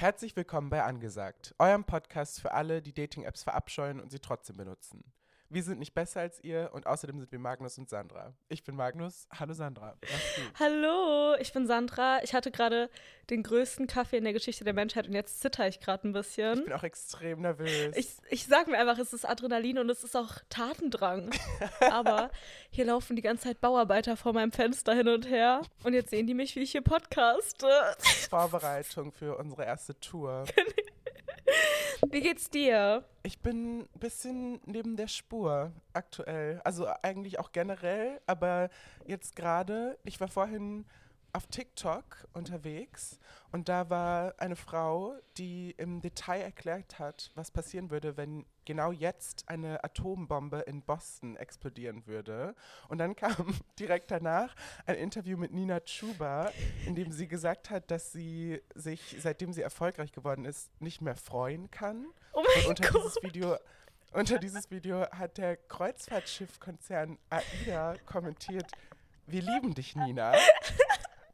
Herzlich willkommen bei Angesagt, eurem Podcast für alle, die Dating-Apps verabscheuen und sie trotzdem benutzen. Wir sind nicht besser als ihr und außerdem sind wir Magnus und Sandra. Ich bin Magnus. Hallo Sandra. Hallo, ich bin Sandra. Ich hatte gerade den größten Kaffee in der Geschichte der Menschheit und jetzt zitter ich gerade ein bisschen. Ich bin auch extrem nervös. Ich, ich sag mir einfach, es ist Adrenalin und es ist auch Tatendrang. Aber hier laufen die ganze Zeit Bauarbeiter vor meinem Fenster hin und her und jetzt sehen die mich, wie ich hier podcaste. Vorbereitung für unsere erste Tour. Wie geht's dir? Ich bin ein bisschen neben der Spur aktuell. Also eigentlich auch generell, aber jetzt gerade, ich war vorhin auf TikTok unterwegs und da war eine Frau, die im Detail erklärt hat, was passieren würde, wenn genau jetzt eine Atombombe in Boston explodieren würde. Und dann kam direkt danach ein Interview mit Nina Chuba, in dem sie gesagt hat, dass sie sich, seitdem sie erfolgreich geworden ist, nicht mehr freuen kann. Oh mein und unter Gott. dieses Video unter dieses Video hat der Kreuzfahrtschiffkonzern AIDA kommentiert, wir lieben dich, Nina.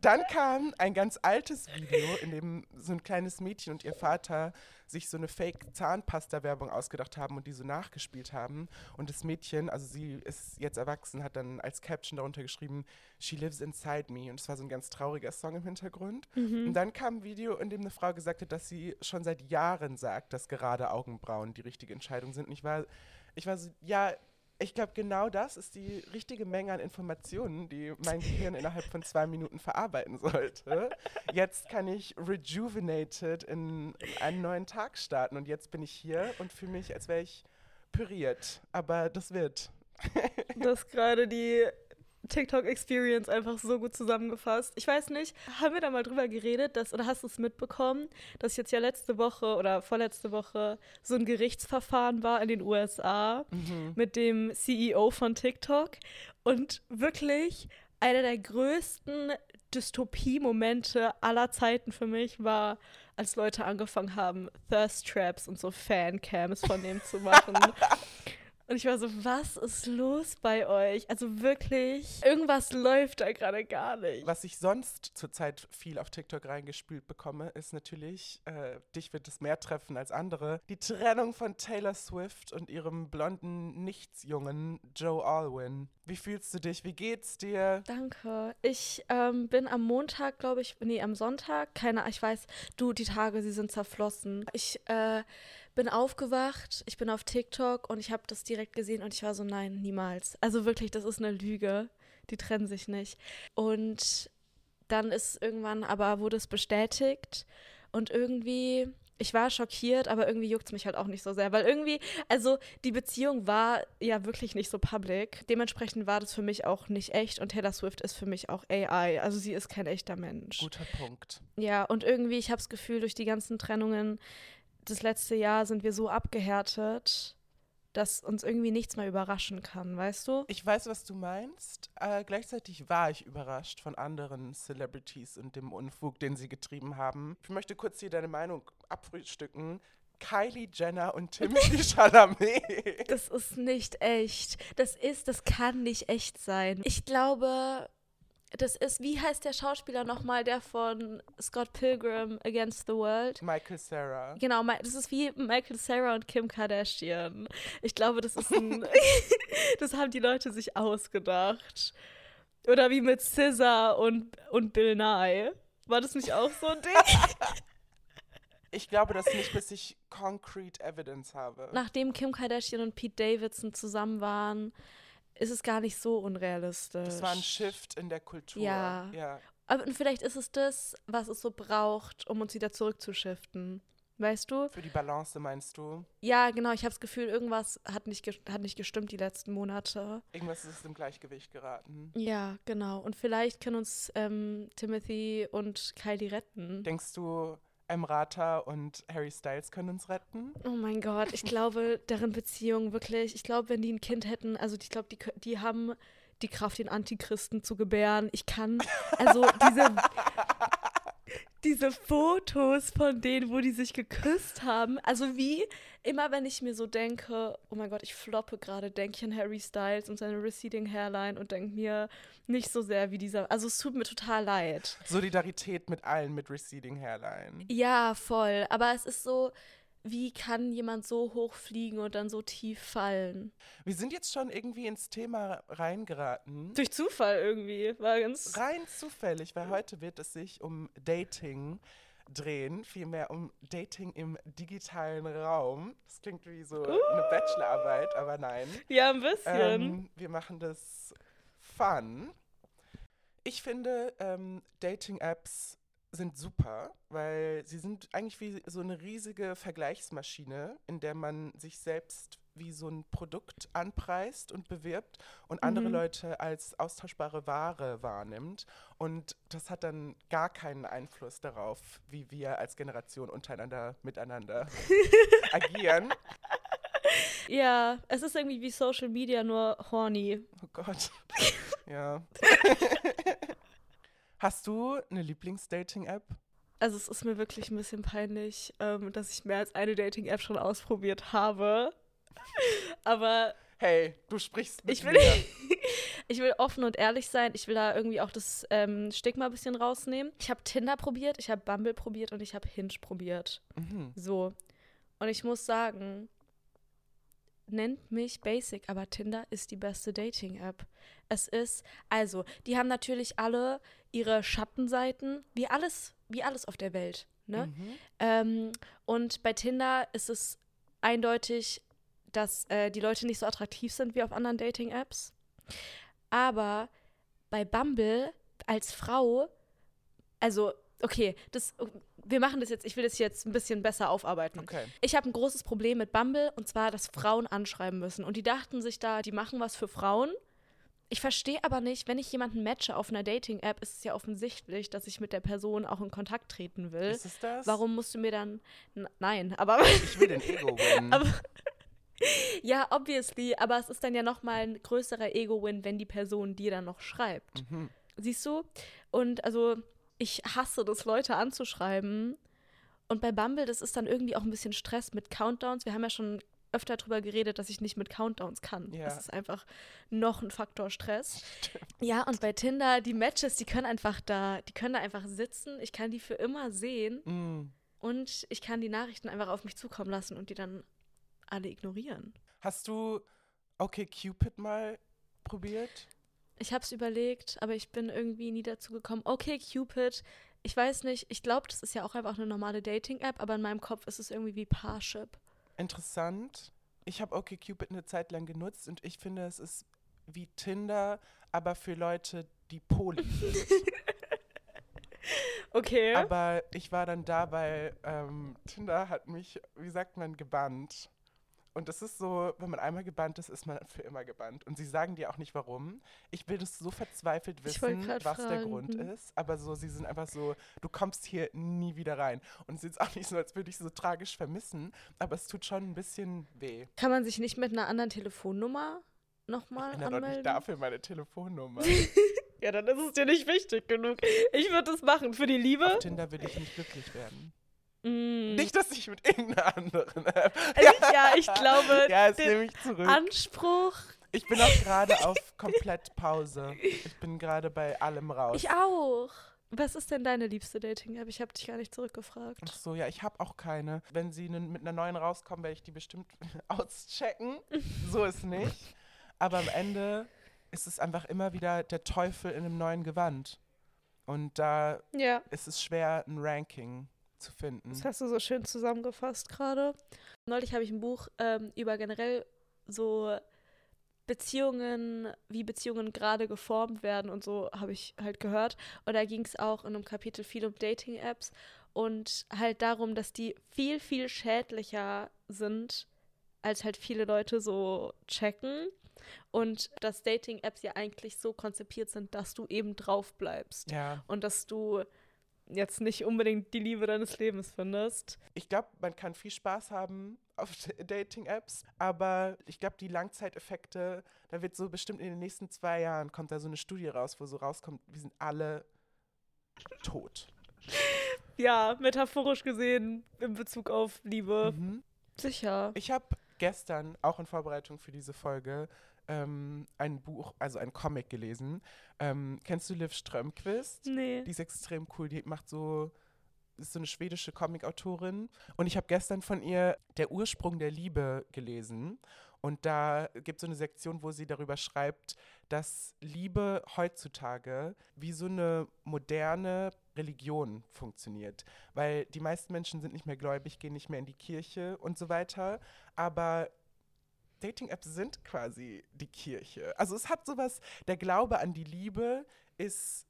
Dann kam ein ganz altes Video, in dem so ein kleines Mädchen und ihr Vater sich so eine Fake-Zahnpasta-Werbung ausgedacht haben und die so nachgespielt haben. Und das Mädchen, also sie ist jetzt erwachsen, hat dann als Caption darunter geschrieben, She lives inside me. Und es war so ein ganz trauriger Song im Hintergrund. Und dann kam ein Video, in dem eine Frau gesagt hat, dass sie schon seit Jahren sagt, dass gerade Augenbrauen die richtige Entscheidung sind. Und ich war, ich war so, ja, ich glaube, genau das ist die richtige Menge an Informationen, die mein Gehirn innerhalb von zwei Minuten verarbeiten sollte. Jetzt kann ich rejuvenated in einen neuen Tag starten und jetzt bin ich hier und fühle mich, als wäre ich püriert. Aber das wird. Du hast gerade die TikTok-Experience einfach so gut zusammengefasst. Ich weiß nicht, haben wir da mal drüber geredet, dass, oder hast du es mitbekommen, dass jetzt ja letzte Woche oder vorletzte Woche so ein Gerichtsverfahren war in den USA mit dem CEO von TikTok und wirklich einer der größten Dystopie-Momente aller Zeiten für mich war, als Leute angefangen haben, Thirst Traps und so Fancams von dem zu machen. Und ich war so, was ist los bei euch? Also wirklich, irgendwas läuft da gerade gar nicht. Was ich sonst zurzeit viel auf TikTok reingespült bekomme, ist natürlich, äh, dich wird es mehr treffen als andere, die Trennung von Taylor Swift und ihrem blonden Nichtsjungen Joe Alwyn. Wie fühlst du dich? Wie geht's dir? Danke. Ich ähm, bin am Montag, glaube ich, nee, am Sonntag, keine Ahnung, ich weiß, du, die Tage, sie sind zerflossen. Ich äh, bin aufgewacht, ich bin auf TikTok und ich habe das direkt gesehen und ich war so, nein, niemals. Also wirklich, das ist eine Lüge. Die trennen sich nicht. Und dann ist irgendwann, aber wurde es bestätigt und irgendwie, ich war schockiert, aber irgendwie juckt es mich halt auch nicht so sehr, weil irgendwie, also die Beziehung war ja wirklich nicht so public. Dementsprechend war das für mich auch nicht echt und Taylor Swift ist für mich auch AI. Also sie ist kein echter Mensch. Guter Punkt. Ja, und irgendwie, ich habe das Gefühl, durch die ganzen Trennungen das letzte Jahr sind wir so abgehärtet, dass uns irgendwie nichts mehr überraschen kann, weißt du? Ich weiß, was du meinst. Äh, gleichzeitig war ich überrascht von anderen Celebrities und dem Unfug, den sie getrieben haben. Ich möchte kurz hier deine Meinung abfrühstücken. Kylie Jenner und Timothy Chalamet. Das ist nicht echt. Das ist, das kann nicht echt sein. Ich glaube, das ist, wie heißt der Schauspieler nochmal, der von Scott Pilgrim Against the World? Michael Sarah. Genau, das ist wie Michael Sarah und Kim Kardashian. Ich glaube, das ist ein. das haben die Leute sich ausgedacht. Oder wie mit SZA und, und Bill Nye. War das nicht auch so ein Ding? Ich glaube das nicht, bis ich concrete evidence habe. Nachdem Kim Kardashian und Pete Davidson zusammen waren, ist es gar nicht so unrealistisch. Das war ein Shift in der Kultur. Ja. ja. Aber und vielleicht ist es das, was es so braucht, um uns wieder zurückzuschiften. Weißt du? Für die Balance meinst du? Ja, genau. Ich habe das Gefühl, irgendwas hat nicht, hat nicht gestimmt die letzten Monate. Irgendwas ist im Gleichgewicht geraten. Ja, genau. Und vielleicht können uns ähm, Timothy und Kylie retten. Denkst du, Emrata und Harry Styles können uns retten? Oh mein Gott, ich glaube, deren Beziehung wirklich, ich glaube, wenn die ein Kind hätten, also ich glaube, die, die haben die Kraft, den Antichristen zu gebären. Ich kann, also diese, diese Fotos von denen, wo die sich geküsst haben. Also wie immer, wenn ich mir so denke, oh mein Gott, ich floppe gerade, denke ich an Harry Styles und seine receding Hairline und denke mir nicht so sehr wie dieser. Also es tut mir total leid. Solidarität mit allen mit receding Hairline. Ja, voll. Aber es ist so, wie kann jemand so hoch fliegen und dann so tief fallen? Wir sind jetzt schon irgendwie ins Thema reingeraten. Durch Zufall irgendwie. War ganz. Rein zufällig, weil heute wird es sich um Dating drehen, vielmehr um Dating im digitalen Raum. Das klingt wie so uh. eine Bachelorarbeit, aber nein. Ja, ein bisschen. Ähm, wir machen das fun. Ich finde, ähm, Dating-Apps sind super, weil sie sind eigentlich wie so eine riesige Vergleichsmaschine, in der man sich selbst wie so ein Produkt anpreist und bewirbt und mhm. andere Leute als austauschbare Ware wahrnimmt. Und das hat dann gar keinen Einfluss darauf, wie wir als Generation untereinander miteinander agieren. Ja, es ist irgendwie wie Social Media, nur horny. Oh Gott. ja. Hast du eine Lieblings-Dating-App? Also es ist mir wirklich ein bisschen peinlich, ähm, dass ich mehr als eine Dating-App schon ausprobiert habe. Aber hey, du sprichst mit ich will, mir. ich will offen und ehrlich sein. Ich will da irgendwie auch das ähm, Stigma ein bisschen rausnehmen. Ich habe Tinder probiert, ich habe Bumble probiert und ich habe Hinge probiert. Mhm. So. Und ich muss sagen, nennt mich basic, aber Tinder ist die beste Dating-App. Es ist, also, die haben natürlich alle ihre Schattenseiten, wie alles, wie alles auf der Welt. Ne? Mhm. Ähm, und bei Tinder ist es eindeutig, dass äh, die Leute nicht so attraktiv sind wie auf anderen Dating-Apps. Aber bei Bumble als Frau, also, okay, das wir machen das jetzt, ich will das jetzt ein bisschen besser aufarbeiten. Okay. Ich habe ein großes Problem mit Bumble und zwar, dass Frauen anschreiben müssen. Und die dachten sich da, die machen was für Frauen. Ich verstehe aber nicht, wenn ich jemanden matche auf einer Dating-App, ist es ja offensichtlich, dass ich mit der Person auch in Kontakt treten will. Ist es das? Warum musst du mir dann. nein, aber. Ich will den Ego-Win. ja, obviously, aber es ist dann ja nochmal ein größerer Ego-Win, wenn die Person dir dann noch schreibt. Mhm. Siehst du? Und also ich hasse das, Leute anzuschreiben. Und bei Bumble, das ist dann irgendwie auch ein bisschen Stress mit Countdowns. Wir haben ja schon öfter darüber geredet, dass ich nicht mit Countdowns kann. Ja. Das ist einfach noch ein Faktor Stress. Stimmt. Ja, und bei Tinder, die Matches, die können einfach da, die können da einfach sitzen. Ich kann die für immer sehen. Mm. Und ich kann die Nachrichten einfach auf mich zukommen lassen und die dann alle ignorieren. Hast du Okay Cupid mal probiert? Ich habe es überlegt, aber ich bin irgendwie nie dazu gekommen. Okay, Cupid. Ich weiß nicht, ich glaube, das ist ja auch einfach eine normale Dating-App, aber in meinem Kopf ist es irgendwie wie Parship. Interessant. Ich habe okay Cupid eine Zeit lang genutzt und ich finde, es ist wie Tinder, aber für Leute, die poly sind. okay. Aber ich war dann da, weil ähm, Tinder hat mich, wie sagt man, gebannt. Und es ist so, wenn man einmal gebannt ist, ist man für immer gebannt. Und sie sagen dir auch nicht warum. Ich will das so verzweifelt wissen, was fragen. der Grund ist. Aber so, sie sind einfach so, du kommst hier nie wieder rein. Und es ist jetzt auch nicht so, als würde ich so tragisch vermissen, aber es tut schon ein bisschen weh. Kann man sich nicht mit einer anderen Telefonnummer nochmal anmelden? Ich doch nicht dafür meine Telefonnummer. ja, dann ist es dir nicht wichtig genug. Ich würde es machen für die Liebe. Auf Tinder will ich nicht glücklich werden. Mm. Nicht, dass ich mit irgendeiner anderen App. Ja, ja ich glaube, ja, das nehme ich zurück. Anspruch. Ich bin auch gerade auf komplett Pause. Ich bin gerade bei allem raus. Ich auch. Was ist denn deine liebste Dating-App? Ich habe dich gar nicht zurückgefragt. Ach so, ja, ich habe auch keine. Wenn sie mit einer neuen rauskommen, werde ich die bestimmt auschecken. so ist nicht. Aber am Ende ist es einfach immer wieder der Teufel in einem neuen Gewand. Und da ja. ist es schwer, ein Ranking zu finden. Das hast du so schön zusammengefasst gerade. Neulich habe ich ein Buch ähm, über generell so Beziehungen, wie Beziehungen gerade geformt werden und so habe ich halt gehört. Und da ging es auch in einem Kapitel viel um Dating-Apps und halt darum, dass die viel, viel schädlicher sind, als halt viele Leute so checken. Und dass Dating-Apps ja eigentlich so konzipiert sind, dass du eben drauf bleibst. Ja. Und dass du jetzt nicht unbedingt die Liebe deines Lebens findest. Ich glaube, man kann viel Spaß haben auf Dating-Apps, aber ich glaube, die Langzeiteffekte, da wird so bestimmt in den nächsten zwei Jahren kommt da so eine Studie raus, wo so rauskommt, wir sind alle tot. ja, metaphorisch gesehen in Bezug auf Liebe. Mhm. Sicher. Ich habe gestern, auch in Vorbereitung für diese Folge, ähm, ein Buch, also ein Comic gelesen. Ähm, kennst du Liv Strömquist? Nee. Die ist extrem cool. Die macht so, ist so eine schwedische Comicautorin. Und ich habe gestern von ihr Der Ursprung der Liebe gelesen. Und da gibt es so eine Sektion, wo sie darüber schreibt, dass Liebe heutzutage wie so eine moderne Religion funktioniert. Weil die meisten Menschen sind nicht mehr gläubig, gehen nicht mehr in die Kirche und so weiter. Aber Dating-Apps sind quasi die Kirche. Also es hat sowas, der Glaube an die Liebe ist,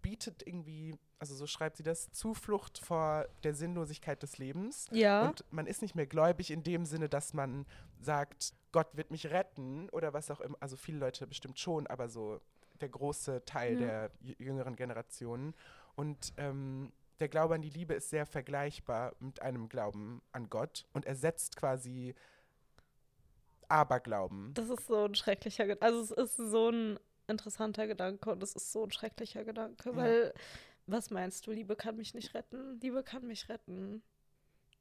bietet irgendwie, also so schreibt sie das, Zuflucht vor der Sinnlosigkeit des Lebens. Ja. Und man ist nicht mehr gläubig in dem Sinne, dass man sagt, Gott wird mich retten oder was auch immer. Also viele Leute bestimmt schon, aber so der große Teil Ja. der j- jüngeren Generationen. Und ähm, der Glaube an die Liebe ist sehr vergleichbar mit einem Glauben an Gott und ersetzt quasi Aberglauben. Das ist so ein schrecklicher Gedanke. Also es ist so ein interessanter Gedanke und es ist so ein schrecklicher Gedanke, Ja. weil was meinst du, Liebe kann mich nicht retten? Liebe kann mich retten.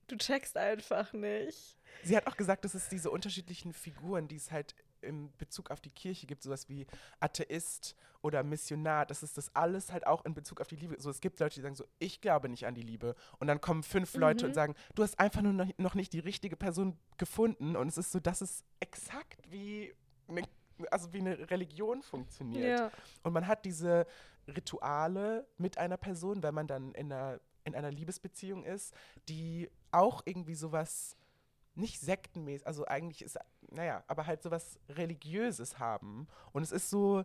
Du checkst einfach nicht. Sie hat auch gesagt, dass es diese unterschiedlichen Figuren, die es halt in Bezug auf die Kirche gibt, sowas wie Atheist oder Missionar, dass es das alles halt auch in Bezug auf die Liebe, so es gibt Leute, die sagen so, ich glaube nicht an die Liebe und dann kommen fünf Leute Mhm. und sagen, du hast einfach nur noch, nicht die richtige Person gefunden und es ist so, dass es exakt wie eine, also wie eine Religion funktioniert. Ja. Und man hat diese Rituale mit einer Person, wenn man dann in einer, in einer Liebesbeziehung ist, die auch irgendwie sowas nicht sektenmäßig, also eigentlich ist, naja, aber halt sowas Religiöses haben. Und es ist so,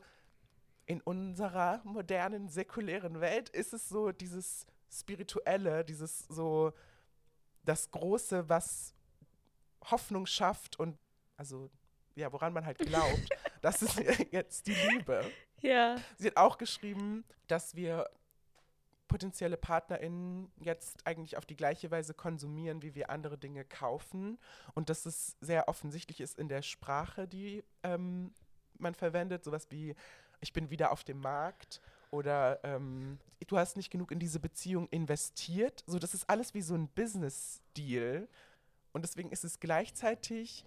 in unserer modernen, säkulären Welt ist es so dieses Spirituelle, dieses so, das Große, was Hoffnung schafft und, also, ja, woran man halt glaubt, das ist jetzt die Liebe. Ja. Sie hat auch geschrieben, dass wir potenzielle PartnerInnen jetzt eigentlich auf die gleiche Weise konsumieren, wie wir andere Dinge kaufen. Und dass es sehr offensichtlich ist in der Sprache, die ähm, man verwendet. Sowas wie, ich bin wieder auf dem Markt oder ähm, du hast nicht genug in diese Beziehung investiert. So, das ist alles wie so ein Business-Deal. Und deswegen ist es gleichzeitig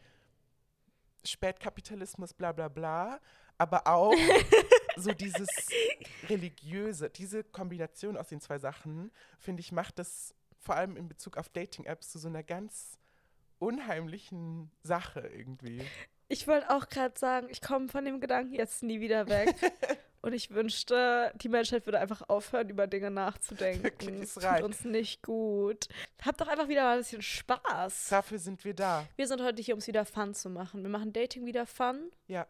Spätkapitalismus, bla bla bla, aber auch so dieses religiöse, diese Kombination aus den zwei Sachen, finde ich, macht das vor allem in Bezug auf Dating-Apps zu so einer ganz unheimlichen Sache irgendwie. Ich wollte auch gerade sagen, ich komme von dem Gedanken jetzt nie wieder weg. Und ich wünschte, die Menschheit würde einfach aufhören, über Dinge nachzudenken. Wirklich, es tut uns nicht gut. Habt doch einfach wieder mal ein bisschen Spaß. Dafür sind wir da. Wir sind heute hier, um es wieder fun zu machen. Wir machen Dating wieder fun Ja.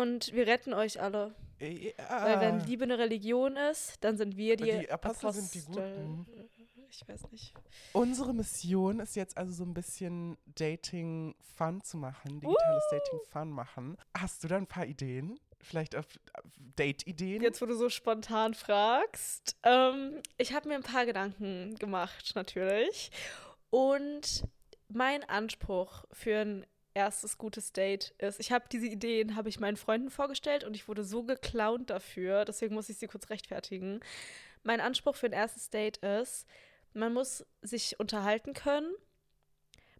Und wir retten euch alle. Ja. Weil wenn Liebe eine Religion ist, dann sind wir die, Ah. Die Apostel sind die Apostel. Guten. Ich weiß nicht. Unsere Mission ist jetzt also so ein bisschen Dating fun zu machen, digitales Dating fun machen. Hast du da ein paar Ideen? Vielleicht auf, auf Date-Ideen? Jetzt, wo du so spontan fragst. Ähm, ich habe mir ein paar Gedanken gemacht, natürlich. Und mein Anspruch für ein erstes gutes Date ist, ich habe diese Ideen, habe ich meinen Freunden vorgestellt und ich wurde so geklaunt dafür, deswegen muss ich sie kurz rechtfertigen. Mein Anspruch für ein erstes Date ist, man muss sich unterhalten können.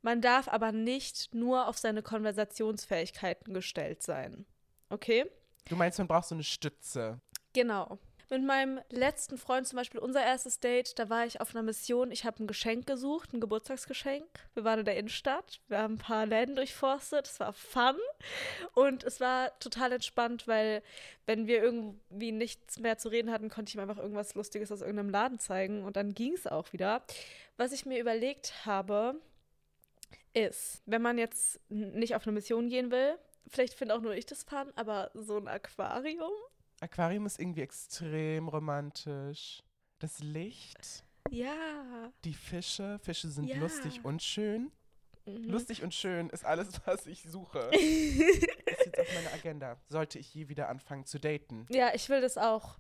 Man darf aber nicht nur auf seine Konversationsfähigkeiten gestellt sein. Okay? Du meinst, man braucht so eine Stütze. Genau. Mit meinem letzten Freund zum Beispiel, unser erstes Date, da war ich auf einer Mission. Ich habe ein Geschenk gesucht, ein Geburtstagsgeschenk. Wir waren in der Innenstadt. Wir haben ein paar Läden durchforstet. Es war fun. Und es war total entspannt, weil, wenn wir irgendwie nichts mehr zu reden hatten, konnte ich ihm einfach irgendwas Lustiges aus irgendeinem Laden zeigen. Und dann ging es auch wieder. Was ich mir überlegt habe, ist, wenn man jetzt nicht auf eine Mission gehen will, vielleicht finde auch nur ich das fun, aber so ein Aquarium. Aquarium ist irgendwie extrem romantisch. Das Licht, Ja. die Fische. Fische sind Ja. lustig und schön. Mhm. Lustig und schön ist alles, was ich suche. ist jetzt auf meiner Agenda. Sollte ich je wieder anfangen zu daten. Ja, ich will das auch.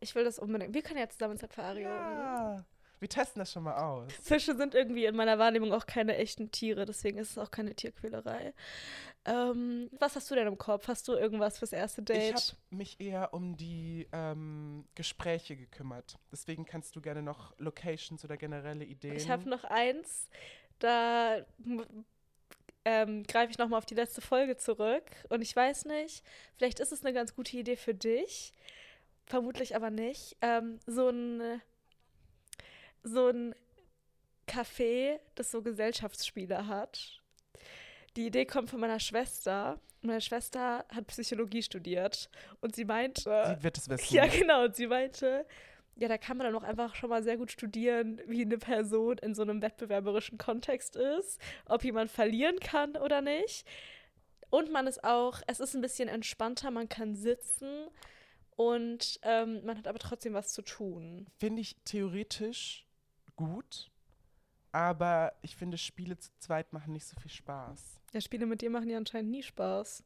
Ich will das unbedingt. Wir können ja zusammen ins Aquarium. Ja. Wir testen das schon mal aus. Fische sind irgendwie in meiner Wahrnehmung auch keine echten Tiere, deswegen ist es auch keine Tierquälerei. Ähm, was hast du denn im Kopf? Hast du irgendwas fürs erste Ich Date? habe mich eher um die ähm, Gespräche gekümmert. Deswegen kannst du gerne noch Locations oder generelle Ideen. Ich habe noch eins, da ähm, greife ich nochmal auf die letzte Folge zurück. Und ich weiß nicht, vielleicht ist es eine ganz gute Idee für dich, vermutlich aber nicht. Ähm, so ein so ein Café, das so Gesellschaftsspiele hat. Die Idee kommt von meiner Schwester. Meine Schwester hat Psychologie studiert und sie meinte, Sie wird es wissen. ja, genau. Und sie meinte, ja, da kann man dann auch einfach schon mal sehr gut studieren, wie eine Person in so einem wettbewerberischen Kontext ist, ob jemand verlieren kann oder nicht. Und man ist auch, es ist ein bisschen entspannter, man kann sitzen und ähm, man hat aber trotzdem was zu tun. Finde ich theoretisch gut, aber ich finde, Spiele zu zweit machen nicht so viel Spaß. Ja, Spiele mit dir machen ja anscheinend nie Spaß.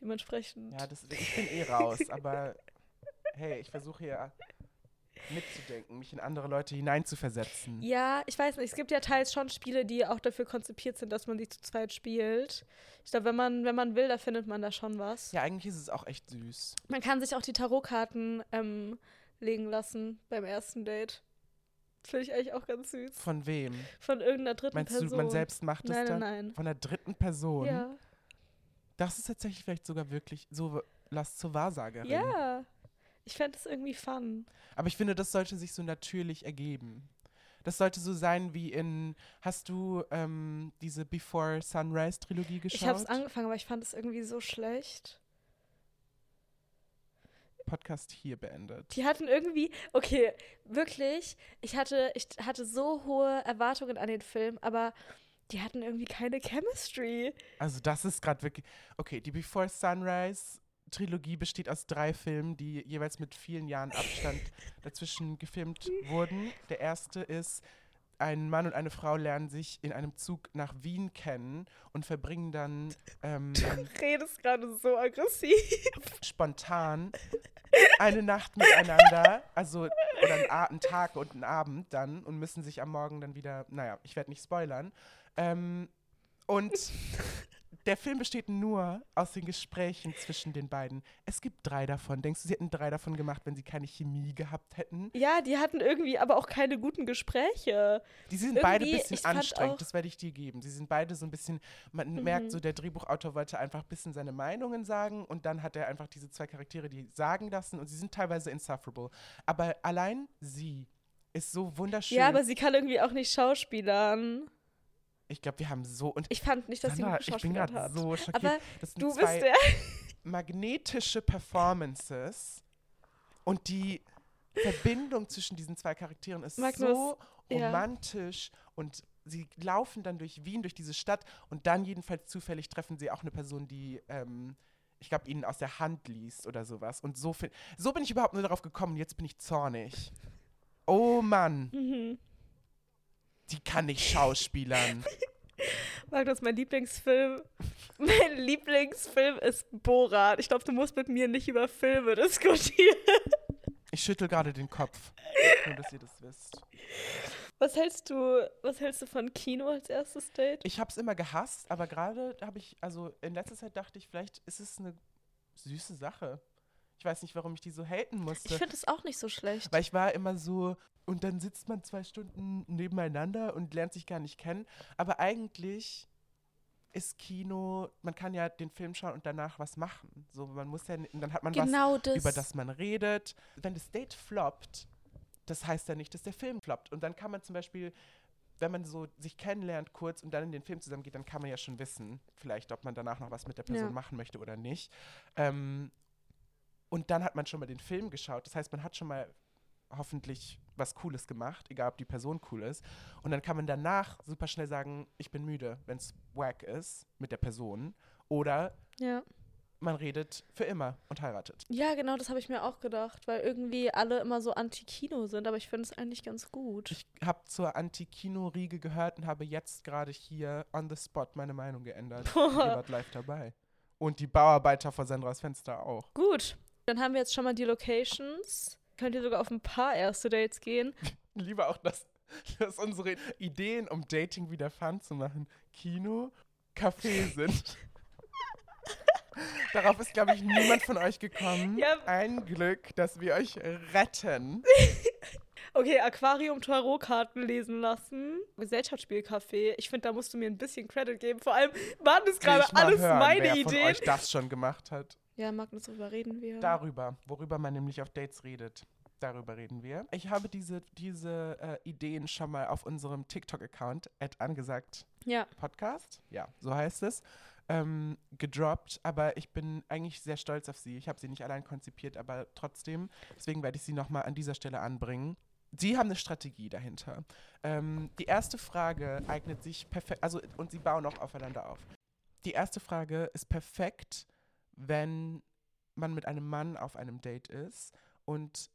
Dementsprechend. Ja, das, ich bin eh raus, aber hey, ich versuche hier mitzudenken, mich in andere Leute hineinzuversetzen. Ja, ich weiß nicht. Es gibt ja teils schon Spiele, die auch dafür konzipiert sind, dass man sie zu zweit spielt. Ich glaube, wenn man, wenn man will, da findet man da schon was. Ja, eigentlich ist es auch echt süß. Man kann sich auch die Tarotkarten ähm, legen lassen beim ersten Date. Das finde ich eigentlich auch ganz süß. Von wem? Von irgendeiner dritten Meinst Person. du, man selbst macht es dann? nein, nein. Von der dritten Person? Ja. Das ist tatsächlich vielleicht sogar wirklich so, lass zur Wahrsagerin. ja. Ich fände es irgendwie fun. Aber ich finde, das sollte sich so natürlich ergeben. Das sollte so sein wie in, hast du ähm, diese Before Sunrise Trilogie geschaut? Ich habe es angefangen, aber ich fand es irgendwie so schlecht. Podcast hier beendet. Die hatten irgendwie, okay, wirklich, ich hatte, ich hatte so hohe Erwartungen an den Film, aber die hatten irgendwie keine Chemistry. Also das ist gerade wirklich, okay, die Before Sunrise Trilogie besteht aus drei Filmen, die jeweils mit vielen Jahren Abstand dazwischen gefilmt wurden. Der erste ist, ein Mann und eine Frau lernen sich in einem Zug nach Wien kennen und verbringen dann ähm, Du redest gerade so aggressiv. spontan eine Nacht miteinander, also oder einen, Tag und einen Abend dann und müssen sich am Morgen dann wieder, naja, ich werde nicht spoilern. Ähm, und der Film besteht nur aus den Gesprächen zwischen den beiden. Es gibt drei davon. Denkst du, sie hätten drei davon gemacht, wenn sie keine Chemie gehabt hätten? Ja, die hatten irgendwie aber auch keine guten Gespräche. Die sind beide ein Irgendwie, bisschen anstrengend, das werde ich dir geben. Sie sind beide so ein bisschen, man merkt so, der Drehbuchautor wollte einfach ein bisschen seine Meinungen sagen und dann hat er einfach diese zwei Charaktere, die sagen lassen und sie sind teilweise insufferable. Aber allein sie ist so wunderschön. Ja, aber sie kann irgendwie auch nicht schauspielern. Ich glaube, wir haben so und Ich fand nicht, dass Sandra, sie gute ich bin Schauspielerin gerade hat. so schockiert. aber das sind du zwei bist der. magnetische Performances und die Verbindung zwischen diesen zwei Charakteren ist Magnus, so ja. romantisch und sie laufen dann durch Wien, durch diese Stadt und dann jedenfalls zufällig treffen sie auch eine Person, die, ähm, ich glaube, ihnen aus der Hand liest oder sowas. Und so, so bin ich überhaupt nur darauf gekommen, jetzt bin ich zornig. Oh Mann, Mhm. Die kann nicht schauspielern. Magnus, mein Lieblingsfilm. Mein Lieblingsfilm ist Borat. Ich glaube, du musst mit mir nicht über Filme diskutieren. Ich schüttel gerade den Kopf, nur dass ihr das wisst. Was hältst du, was hältst du von Kino als erstes Date? Ich habe es immer gehasst, aber gerade habe ich, also in letzter Zeit dachte ich, vielleicht ist es eine süße Sache. Ich weiß nicht, warum ich die so haten Ich musste. finde es auch nicht so schlecht. Weil ich war immer so, und dann sitzt man zwei Stunden nebeneinander und lernt sich gar nicht kennen. Aber eigentlich ist Kino, man kann ja den Film schauen und danach was machen. So, man muss ja, dann hat man was Genau das. über das man redet. Wenn das Date floppt, das heißt ja nicht, dass der Film floppt. Und dann kann man zum Beispiel, wenn man so sich kennenlernt kurz und dann in den Film zusammen geht, dann kann man ja schon wissen, vielleicht, ob man danach noch was mit der Person Ja. machen möchte oder nicht. Ähm, und dann hat man schon mal den Film geschaut. Das heißt, man hat schon mal hoffentlich was Cooles gemacht, egal ob die Person cool ist. Und dann kann man danach super schnell sagen, ich bin müde, wenn es wack ist mit der Person. Oder Ja. man redet für immer und heiratet. ja, genau, das habe ich mir auch gedacht, weil irgendwie alle immer so anti-Kino sind, aber ich finde es eigentlich ganz gut. Ich habe zur Anti-Kino-Riege gehört und habe jetzt gerade hier on the spot meine Meinung geändert. Ihr wart live dabei. Und die Bauarbeiter vor Sandras Fenster auch. Gut, dann haben wir jetzt schon mal die Locations. Könnt ihr sogar auf ein paar erste Dates gehen. Lieber auch das dass unsere Ideen, um Dating wieder fun zu machen, Kino, Café sind. Darauf ist, glaube ich, niemand von euch gekommen. Ja. Ein Glück, dass wir euch retten. Okay, Aquarium Tarotkarten lesen lassen. Gesellschaftsspielcafé. Ich finde, da musst du mir ein bisschen Credit geben. Vor allem waren das gerade alles hören, meine wer Ideen. von euch das schon gemacht hat. Ja, Magnus, darüber reden wir. Darüber, worüber man nämlich auf Dates redet. Darüber reden wir. Ich habe diese, diese äh, Ideen schon mal auf unserem TikTok-Account, angesagt ja. Podcast, ja, so heißt es, ähm, gedroppt. Aber ich bin eigentlich sehr stolz auf sie. Ich habe sie nicht allein konzipiert, aber trotzdem. Deswegen werde ich sie nochmal an dieser Stelle anbringen. Sie haben eine Strategie dahinter. Ähm, die erste Frage eignet sich perfekt, also und sie bauen auch aufeinander auf. Die erste Frage ist perfekt, wenn man mit einem Mann auf einem Date ist und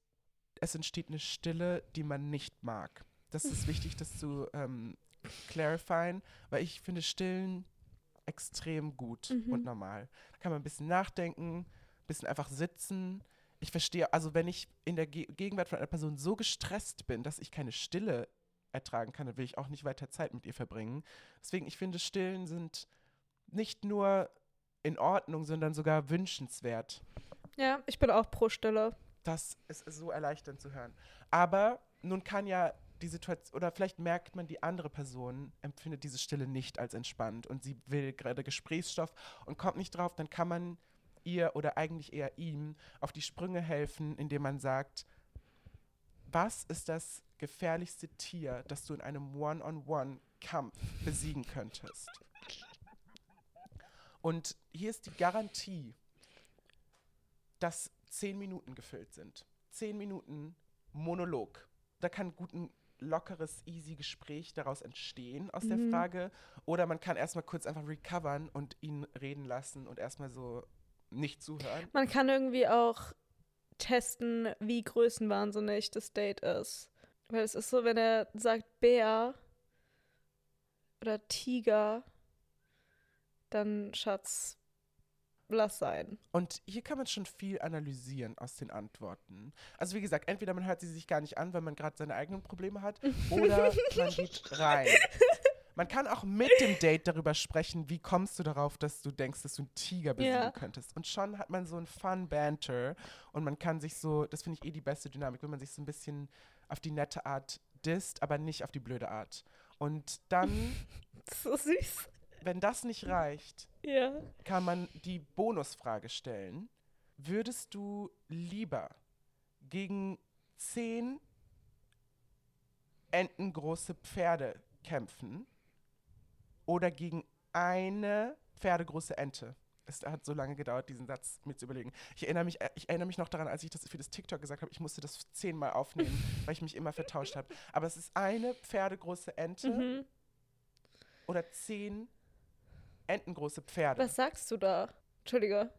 es entsteht eine Stille, die man nicht mag. Das ist wichtig, das zu ähm, clarifieren, weil ich finde Stillen extrem gut Mhm. und normal. Da kann man ein bisschen nachdenken, ein bisschen einfach sitzen. Ich verstehe, also wenn ich in der Ge Gegenwart von einer Person so gestresst bin, dass ich keine Stille ertragen kann, dann will ich auch nicht weiter Zeit mit ihr verbringen. Deswegen, ich finde, Stillen sind nicht nur in Ordnung, sondern sogar wünschenswert. Ja, ich bin auch pro Stille. Das ist so erleichternd zu hören. Aber nun kann ja die Situation, oder vielleicht merkt man, die andere Person empfindet diese Stille nicht als entspannt und sie will gerade Gesprächsstoff und kommt nicht drauf, dann kann man ihr oder eigentlich eher ihm auf die Sprünge helfen, indem man sagt, was ist das gefährlichste Tier, das du in einem One-on-One-Kampf besiegen könntest? Und hier ist die Garantie, dass zehn Minuten gefüllt sind. Zehn Minuten Monolog. Da kann gut ein lockeres, easy Gespräch daraus entstehen aus der Mhm. Frage. Oder man kann erstmal kurz einfach recovern und ihn reden lassen und erstmal so nicht zuhören. Man kann irgendwie auch testen, wie größenwahnsinnig das Date ist. Weil es ist so, wenn er sagt Bär oder Tiger, dann Schatz, lass sein. Und hier kann man schon viel analysieren aus den Antworten. Also wie gesagt, entweder man hört sie sich gar nicht an, weil man gerade seine eigenen Probleme hat, oder man geht rein. Man kann auch mit dem Date darüber sprechen, wie kommst du darauf, dass du denkst, dass du einen Tiger besiegen Ja. könntest. Und schon hat man so ein Fun Banter und man kann sich so, das finde ich eh die beste Dynamik, wenn man sich so ein bisschen auf die nette Art disst, aber nicht auf die blöde Art. Und dann, So süß. Wenn das nicht reicht, Ja. kann man die Bonusfrage stellen. Würdest du lieber gegen zehn entengroße Pferde kämpfen oder gegen eine pferdegroße Ente? Es hat so lange gedauert, diesen Satz mir zu überlegen. Ich erinnere mich, ich erinnere mich noch daran, als ich das für das TikTok gesagt habe, ich musste das zehnmal aufnehmen, weil ich mich immer vertauscht habe. Aber es ist eine pferdegroße Ente Mhm. oder zehn entengroße Pferde. Was sagst du da? Entschuldige.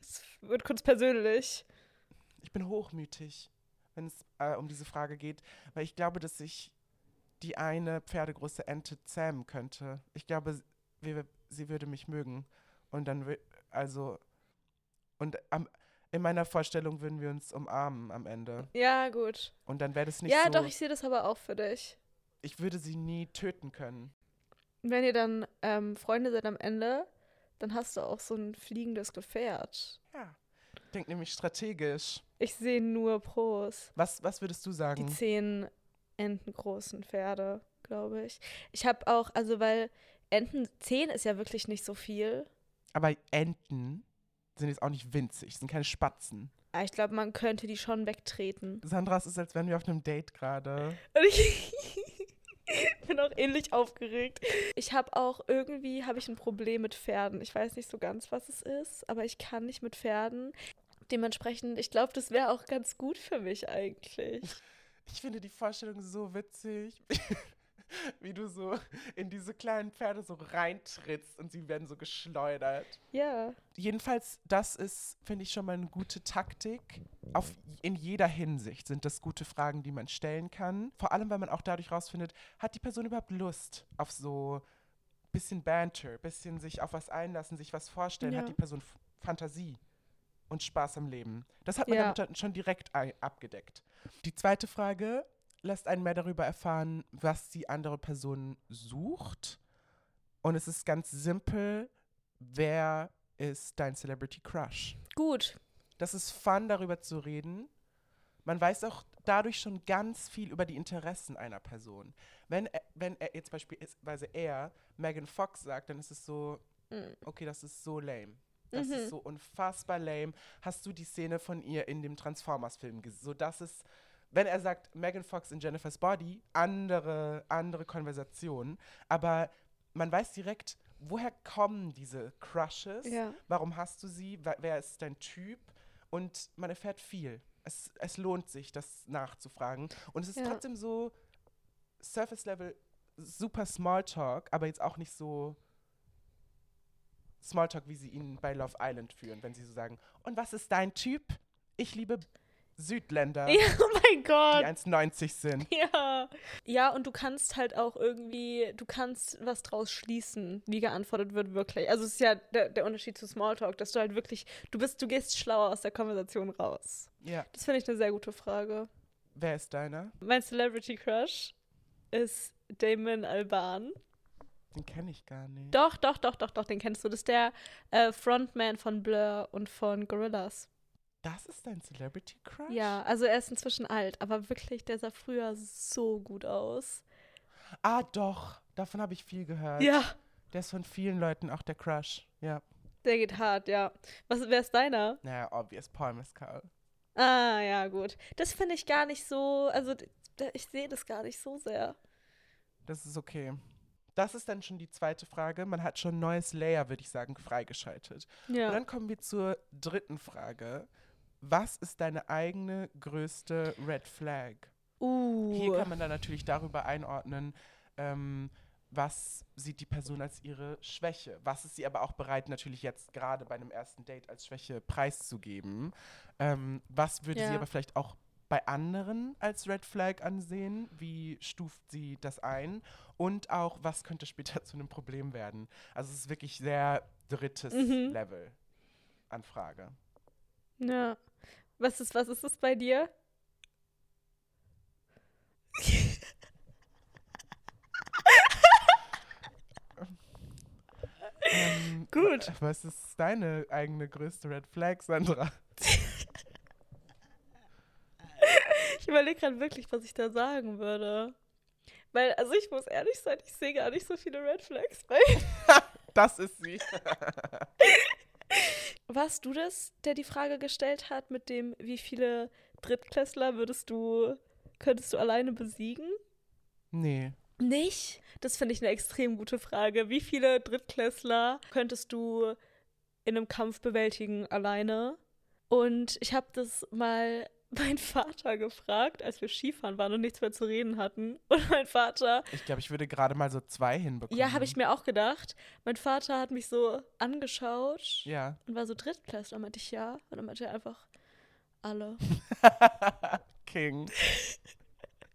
Es wird kurz persönlich. Ich bin hochmütig, wenn es äh, um diese Frage geht, weil ich glaube, dass ich die eine pferdegroße Ente zähmen könnte. Ich glaube, wir, sie würde mich mögen. Und dann, also, und am, in meiner Vorstellung würden wir uns umarmen am Ende. Ja, gut. Und dann wäre das nicht ja, so, doch, ich sehe das aber auch für dich. ich würde sie nie töten können. Wenn ihr dann ähm, Freunde seid am Ende, dann hast du auch so ein fliegendes Gefährt. Ja, denk nämlich strategisch. Ich sehe nur Pros. Was, was würdest du Die sagen? zehn entengroßen Pferde, glaube ich. Ich habe auch, also weil Enten, zehn ist ja wirklich nicht so viel. Aber Enten sind jetzt auch nicht winzig, sind keine Spatzen. Aber ich glaube, man könnte die schon wegtreten. Sandra, es ist, als wären wir auf einem Date gerade. Und ich bin auch ähnlich aufgeregt. Ich habe auch irgendwie habe ich ein Problem mit Pferden. Ich weiß nicht so ganz, was es ist, aber ich kann nicht mit Pferden. Dementsprechend, ich glaube, das wäre auch ganz gut für mich eigentlich. Ich finde die Vorstellung so witzig, wie du so in diese kleinen Pferde so reintrittst und sie werden so geschleudert. Ja. Jedenfalls, das ist, finde ich, schon mal eine gute Taktik. Auf, in jeder Hinsicht sind das gute Fragen, die man stellen kann. Vor allem, weil man auch dadurch rausfindet, hat die Person überhaupt Lust auf so bisschen Banter, bisschen sich auf was einlassen, sich was vorstellen, Ja. hat die Person F Fantasie und Spaß am Leben. Das hat man Ja. damit schon direkt abgedeckt. Die zweite Frage lässt einen mehr darüber erfahren, was die andere Person sucht. Und es ist ganz simpel, wer ist dein Celebrity Crush? Gut. Das ist fun, darüber zu reden. Man weiß auch dadurch schon ganz viel über die Interessen einer Person. Wenn er, wenn er jetzt beispielsweise er Megan Fox sagt, dann ist es so, Mhm. okay, das ist so lame. Das Mhm. ist so unfassbar lame. Hast du die Szene von ihr in dem Transformers-Film gesehen? So, das ist, wenn er sagt, Megan Fox in Jennifer's Body, andere, andere Konversation. Aber man weiß direkt, woher kommen diese Crushes? Ja. Warum hast du sie? Wer ist dein Typ? Und man erfährt viel. Es, es lohnt sich, das nachzufragen. Und es ist Ja. trotzdem so Surface-Level, super Smalltalk, aber jetzt auch nicht so Smalltalk, wie sie ihn bei Love Island führen, wenn sie so sagen, und was ist dein Typ? Ich liebe Südländer, Ja, oh mein die Gott. 1,90 sind. Ja. Ja, und du kannst halt auch irgendwie, du kannst was draus schließen, wie geantwortet wird wirklich. Also es ist ja der, der Unterschied zu Smalltalk, dass du halt wirklich, du bist, du gehst schlauer aus der Konversation raus. Ja, Das finde ich eine sehr gute Frage. wer ist deiner? Mein Celebrity Crush ist Damon Alban. Den kenne ich gar nicht. Doch, doch, doch, doch, doch, den kennst du. Das ist der äh, Frontman von Blur und von Gorillaz. Das ist dein Celebrity Crush? Ja, also er ist inzwischen alt, aber wirklich, der sah früher so gut aus. Ah, doch. Davon habe ich viel gehört. Ja, Der ist von vielen Leuten auch der Crush. Ja. der geht hart, ja. Was, wer ist deiner? Naja, obvious. Paul Mescal. Ah, ja, gut. Das finde ich gar nicht so, also ich sehe das gar nicht so sehr. Das ist okay. Das ist dann schon die zweite Frage. Man hat schon ein neues Layer, würde ich sagen, freigeschaltet. Und Ja. dann kommen wir zur dritten Frage. Was ist deine eigene größte Red Flag? Uh. Hier kann man dann natürlich darüber einordnen, ähm, was sieht die Person als ihre Schwäche? Was ist sie aber auch bereit, natürlich jetzt gerade bei einem ersten Date als Schwäche preiszugeben? Ähm, was würde sie Ja. aber vielleicht auch bei anderen als Red Flag ansehen? Wie stuft sie das ein? Und auch, was könnte später zu einem Problem werden? Also es ist wirklich sehr drittes Mhm. Level an Frage. Ja. Was ist, was ist das bei dir? Ähm, Gut. wa- Was ist deine eigene größte Red Flag, Sandra? Ich überlege gerade wirklich, was ich da sagen würde. Weil, also ich muss ehrlich sein, ich sehe gar nicht so viele Red Flags bei. Das ist sie. Warst du das, der die Frage gestellt hat, mit dem, wie viele Drittklässler würdest du, könntest du alleine besiegen? Nee. Nicht? Das finde ich eine extrem gute Frage. Wie viele Drittklässler könntest du in einem Kampf bewältigen alleine? Und ich habe das mal meinen Vater gefragt, als wir Skifahren waren und nichts mehr zu reden hatten. Und mein Vater, Ich glaube, ich würde gerade mal so zwei hinbekommen. ja, habe ich mir auch gedacht. Mein Vater hat mich so angeschaut Ja. und war so Drittklässler. Meinte ich ja. Und dann meinte er einfach alle. King.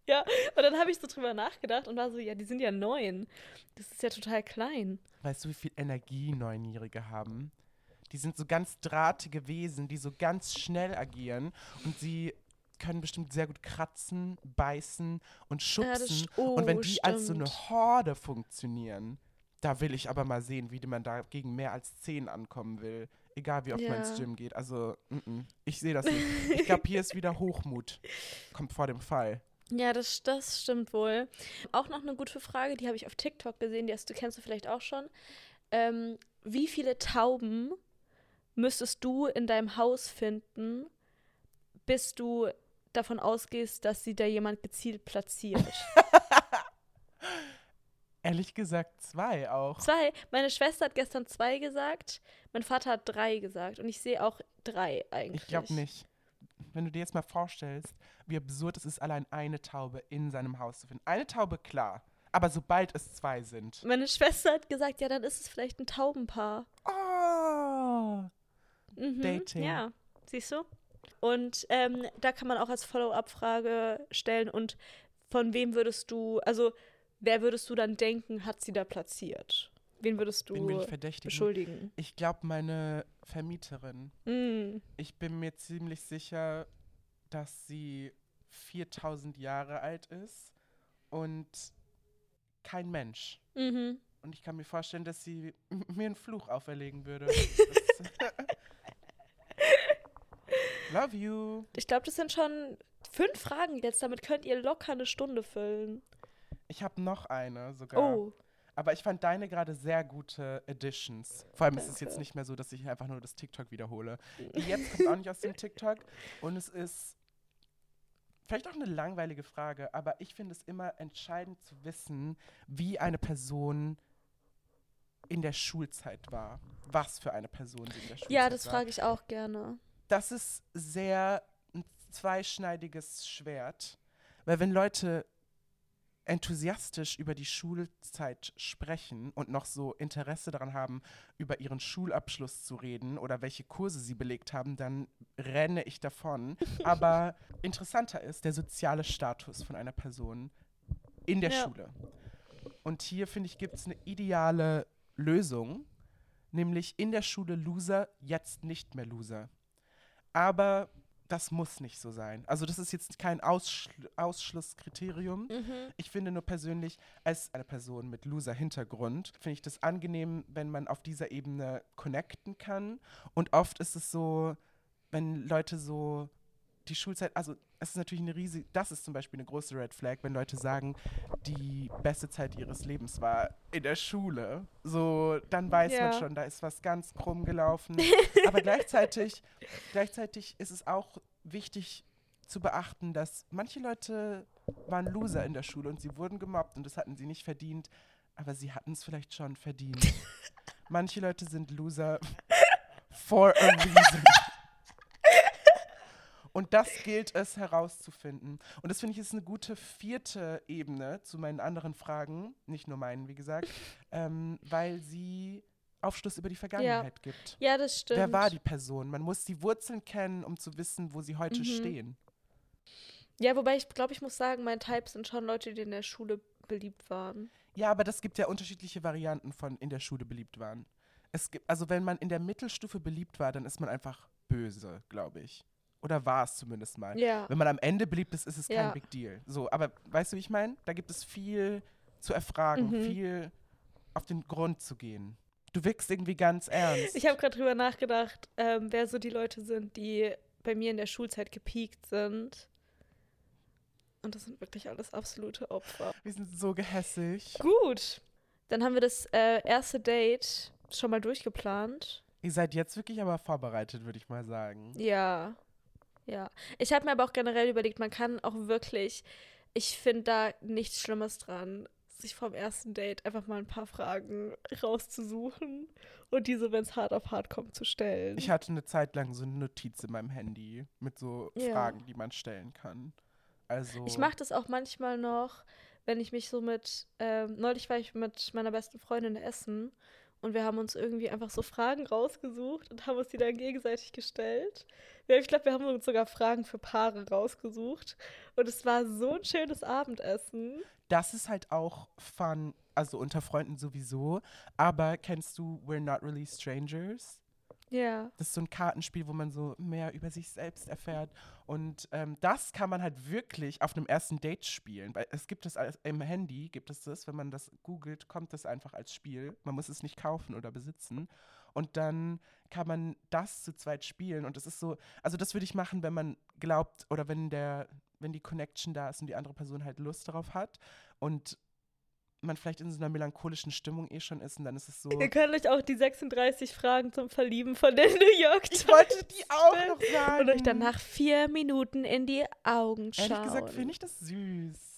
Ja, und dann habe ich so drüber nachgedacht und war so, ja, die sind ja neun. Das ist ja total klein. Weißt du, wie viel Energie Neunjährige haben? Die sind so ganz drahtige Wesen, die so ganz schnell agieren und sie können bestimmt sehr gut kratzen, beißen und Ja, schubsen. st- oh, und wenn die als so eine stimmt. Horde funktionieren, da will ich aber mal sehen, wie man da gegen mehr als zehn ankommen will. Egal wie oft man ins Ja. Gym geht. Also, mm -mm. ich sehe das nicht. Ich glaube, hier ist wieder Hochmut. Kommt vor dem Fall. Ja, das, das stimmt wohl. Auch noch eine gute Frage, die habe ich auf TikTok gesehen, die hast du, kennst du vielleicht auch schon. Ähm, wie viele Tauben müsstest du in deinem Haus finden, bis du davon ausgehst, dass sie da jemand gezielt platziert? Ehrlich gesagt, zwei auch. zwei. Meine Schwester hat gestern zwei gesagt, mein Vater hat drei gesagt und ich sehe auch drei eigentlich. Ich glaube nicht. Wenn du dir jetzt mal vorstellst, wie absurd es ist, allein eine Taube in seinem Haus zu finden. Eine Taube, klar. Aber sobald es zwei sind. Meine Schwester hat gesagt, ja, dann ist es vielleicht ein Taubenpaar. Oh. Mhm, Dating. Ja, siehst du? Und ähm, da kann man auch als Follow-up-Frage stellen und von wem würdest du, also wer würdest du dann denken, hat sie da platziert? Wen würdest du Wen ich beschuldigen? Ich glaube, meine Vermieterin. Mm, Ich bin mir ziemlich sicher, dass sie 4000 Jahre alt ist und kein Mensch. Mhm. Und ich kann mir vorstellen, dass sie mir einen Fluch auferlegen würde. Love you. Ich glaube, das sind schon fünf Fragen jetzt. Damit könnt ihr locker eine Stunde füllen. Ich habe noch eine sogar. Oh. Aber ich fand deine gerade sehr gute Additions. Vor allem ist es jetzt Danke. nicht mehr so, dass ich einfach nur das TikTok wiederhole. Die jetzt kommt auch nicht aus dem TikTok. Und es ist vielleicht auch eine langweilige Frage, aber ich finde es immer entscheidend zu wissen, wie eine Person in der Schulzeit war. Was für eine Person sie in der Schulzeit Ja, das war. frage ich auch gerne. Das ist sehr ein zweischneidiges Schwert. Weil wenn Leute enthusiastisch über die Schulzeit sprechen und noch so Interesse daran haben, über ihren Schulabschluss zu reden oder welche Kurse sie belegt haben, dann renne ich davon. Aber interessanter ist der soziale Status von einer Person in der Ja. Schule. Und hier, finde ich, gibt es eine ideale Lösung, nämlich in der Schule Loser, jetzt nicht mehr Loser. Aber das muss nicht so sein. Also das ist jetzt kein Ausschl Ausschlusskriterium. Mhm. Ich finde nur persönlich, als eine Person mit Loser-Hintergrund, finde ich das angenehm, wenn man auf dieser Ebene connecten kann. Und oft ist es so, wenn Leute so die Schulzeit, also es ist natürlich eine riesige, das ist zum Beispiel eine große Red Flag, wenn Leute sagen, die beste Zeit ihres Lebens war in der Schule. So, dann weiß man Ja. schon, da ist was ganz krumm gelaufen. Aber gleichzeitig, gleichzeitig ist es auch wichtig zu beachten, dass manche Leute waren Loser in der Schule und sie wurden gemobbt und das hatten sie nicht verdient, aber sie hatten es vielleicht schon verdient. manche Leute sind Loser for a reason. Und das gilt es herauszufinden. Und das finde ich ist eine gute vierte Ebene zu meinen anderen Fragen, nicht nur meinen, wie gesagt, ähm, weil sie Aufschluss über die Vergangenheit gibt. Ja, das stimmt. Wer war die Person? Man muss die Wurzeln kennen, um zu wissen, wo sie heute Mhm. stehen. Ja, wobei ich glaube, ich muss sagen, mein Type sind schon Leute, die in der Schule beliebt waren. Ja, aber das gibt ja unterschiedliche Varianten von in der Schule beliebt waren. Es gibt, also wenn man in der Mittelstufe beliebt war, dann ist man einfach böse, glaube ich. Oder war es zumindest mal. Ja. Wenn man am Ende beliebt ist, ist es Ja. kein Big Deal. So, aber weißt du, wie ich meine? Da gibt es viel zu erfragen, Mhm. viel auf den Grund zu gehen. Du wirkst irgendwie ganz ernst. Ich habe gerade drüber nachgedacht, ähm, wer so die Leute sind, die bei mir in der Schulzeit gepiekt sind. Und das sind wirklich alles absolute Opfer. Wir sind so gehässig. Gut. Dann haben wir das äh, erste Date schon mal durchgeplant. Ihr seid jetzt wirklich aber vorbereitet, würde ich mal sagen. Ja. Ja. Ich habe mir aber auch generell überlegt, man kann auch wirklich, ich finde da nichts Schlimmes dran, sich vom ersten Date einfach mal ein paar Fragen rauszusuchen und diese, wenn es hart auf hart kommt, zu stellen. Ich hatte eine Zeit lang so eine Notiz in meinem Handy mit so Ja. Fragen, die man stellen kann. Also. Ich mache das auch manchmal noch, wenn ich mich so mit, ähm, neulich war ich mit meiner besten Freundin essen und wir haben uns irgendwie einfach so Fragen rausgesucht und haben uns die dann gegenseitig gestellt. Ich glaube, wir haben uns sogar Fragen für Paare rausgesucht und es war so ein schönes Abendessen. Das ist halt auch fun, also unter Freunden sowieso. Aber kennst du We're Not Really Strangers? Ja. Das ist so ein Kartenspiel, wo man so mehr über sich selbst erfährt. Und ähm, das kann man halt wirklich auf einem ersten Date spielen. Weil es gibt es als, im Handy, gibt es das, wenn man das googelt, kommt das einfach als Spiel. Man muss es nicht kaufen oder besitzen. Und dann kann man das zu zweit spielen. Und das ist so, also das würde ich machen, wenn man glaubt oder wenn der, wenn die Connection da ist und die andere Person halt Lust darauf hat. Und man vielleicht in so einer melancholischen Stimmung eh schon ist und dann ist es so. Ihr könnt euch auch die 36 Fragen zum Verlieben von der New York Times Ich wollte die auch noch sagen. und euch dann nach vier Minuten in die Augen schauen. Ehrlich gesagt finde ich das süß.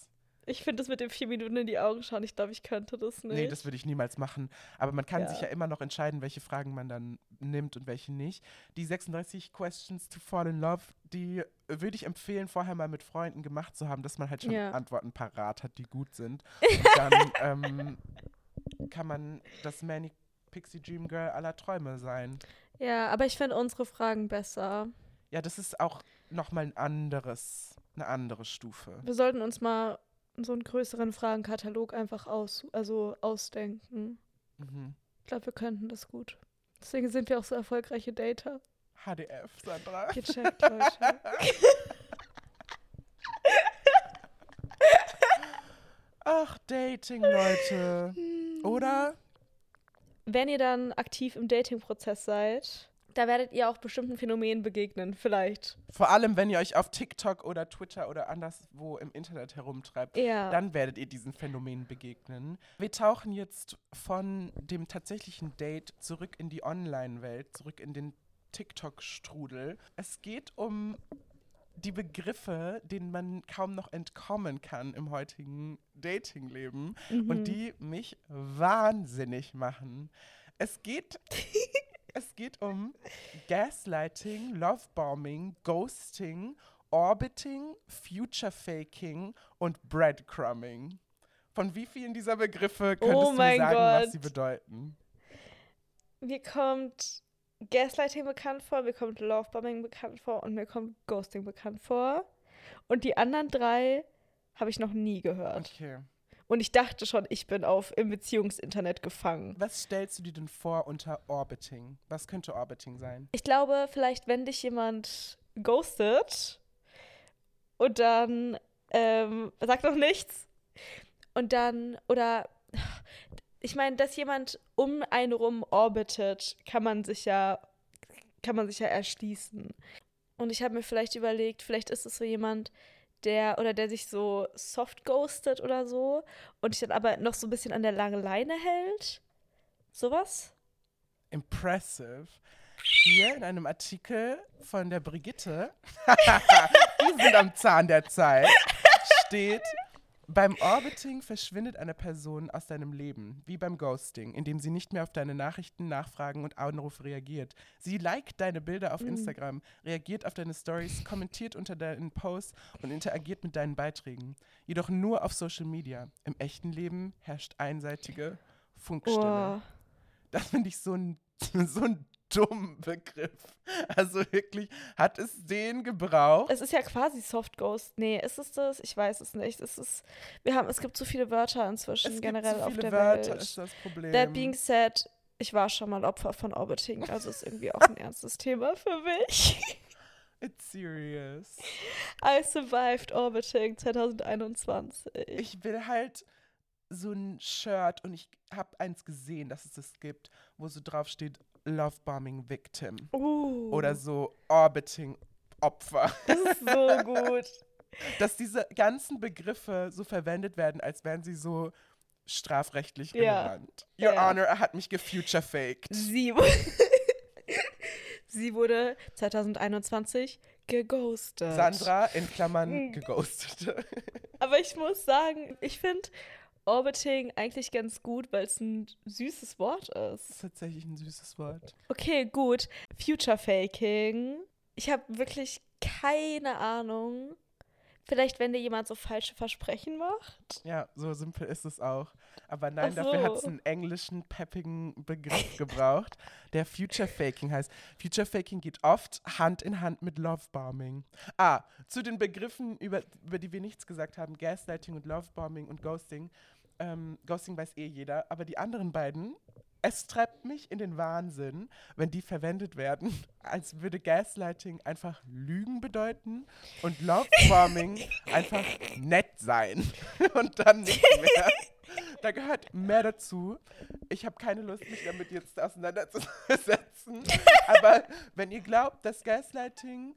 Ich finde das mit den vier Minuten in die Augen schauen, ich glaube, ich könnte das nicht. Nee, das würde ich niemals machen. Aber man kann Ja. sich ja immer noch entscheiden, welche Fragen man dann nimmt und welche nicht. Die 36 Questions to Fall in Love, die würde ich empfehlen, vorher mal mit Freunden gemacht zu haben, dass man halt schon Ja. Antworten parat hat, die gut sind. Und dann ähm, kann man das Manic Pixie Dream Girl aller Träume sein. Ja, aber ich finde unsere Fragen besser. Ja, das ist auch nochmal ein anderes, eine andere Stufe. Wir sollten uns mal so einen größeren Fragenkatalog einfach aus, also ausdenken. Mhm. Ich glaube, wir könnten das gut. Deswegen sind wir auch so erfolgreiche Data. HDF, Sandra. Gecheckt, Leute. Ach, Dating, Leute. Hm. Oder? Wenn ihr dann aktiv im Dating-Prozess seid, da werdet ihr auch bestimmten Phänomenen begegnen, vielleicht. Vor allem, wenn ihr euch auf TikTok oder Twitter oder anderswo im Internet herumtreibt, Ja. dann werdet ihr diesen Phänomenen begegnen. Wir tauchen jetzt von dem tatsächlichen Date zurück in die Online-Welt, zurück in den TikTok-Strudel. Es geht um die Begriffe, denen man kaum noch entkommen kann im heutigen Datingleben Mhm. und die mich wahnsinnig machen. Es geht, es geht um Gaslighting, Lovebombing, Ghosting, Orbiting, Future Faking und Breadcrumbing. Von wie vielen dieser Begriffe könntest Oh du mein sagen, was Gott. sie bedeuten? Mir kommt Gaslighting bekannt vor, mir kommt Lovebombing bekannt vor und mir kommt Ghosting bekannt vor. Und die anderen drei habe ich noch nie gehört. Okay. Und ich dachte schon, ich bin auf im Beziehungsinternet gefangen. Was stellst du dir denn vor unter Orbiting? Was könnte Orbiting sein? Ich glaube, vielleicht, wenn dich jemand ghostet und dann ähm, sagt noch nichts und dann, oder ich meine, dass jemand um einen rum orbitet, kann man sich ja, kann man sich ja erschließen. Und ich habe mir vielleicht überlegt, vielleicht ist es so jemand, der oder der sich so soft ghostet oder so und dich dann aber noch so ein bisschen an der langen Leine hält. Sowas? Impressive. Hier in einem Artikel von der Brigitte, die sind am Zahn der Zeit, steht, beim Orbiting verschwindet eine Person aus deinem Leben, wie beim Ghosting, indem sie nicht mehr auf deine Nachrichten, Nachfragen und Anrufe reagiert. Sie liked deine Bilder auf Instagram, reagiert auf deine Stories, kommentiert unter deinen Posts und interagiert mit deinen Beiträgen. Jedoch nur auf Social Media. Im echten Leben herrscht einseitige Funkstille. Oh. Das finde ich so ein, so ein dummen Begriff. Also wirklich, hat es den gebraucht? Es ist ja quasi Soft Ghost. Nee, ist es das? Ich weiß es nicht. Es ist, wir haben, es gibt so viele Wörter inzwischen Es generell gibt so auf viele der Wörter, Welt. ist das Problem. That being said, ich war schon mal Opfer von Orbiting, also ist irgendwie auch ein ernstes Thema für mich. It's serious. I survived Orbiting 2021. Ich will halt so ein Shirt und ich habe eins gesehen, dass es das gibt, wo so drauf steht Love Bombing Victim uh, oder so Orbiting Opfer. das ist so gut. Dass diese ganzen Begriffe so verwendet werden, als wären sie so strafrechtlich Ja. relevant. Your Ja. Honor, hat mich gefuture-faked. Sie, Sie wurde 2021 geghostet. Sandra in Klammern Mhm. geghostet. Aber ich muss sagen, ich finde Orbiting eigentlich ganz gut, weil es ein süßes Wort Das ist. ist tatsächlich ein süßes Wort. Okay, gut. Future Faking. Ich habe wirklich keine Ahnung. Vielleicht, wenn dir jemand so falsche Versprechen macht. Ja, so simpel ist es auch. Aber nein, Ach dafür hat es so. einen englischen, peppigen Begriff gebraucht, der Future Faking heißt. Future Faking geht oft Hand in Hand mit Love Bombing. Ah, zu den Begriffen, über, über die wir nichts gesagt haben, Gaslighting und Love Bombing und Ghosting. Ähm, Ghosting weiß eh jeder, aber die anderen beiden, es treibt mich in den Wahnsinn, wenn die verwendet werden, als würde Gaslighting einfach Lügen bedeuten und Love Bombing einfach nett sein und dann nicht mehr. Da gehört mehr dazu. Ich habe keine Lust, mich damit jetzt auseinanderzusetzen. Aber wenn ihr glaubt, dass Gaslighting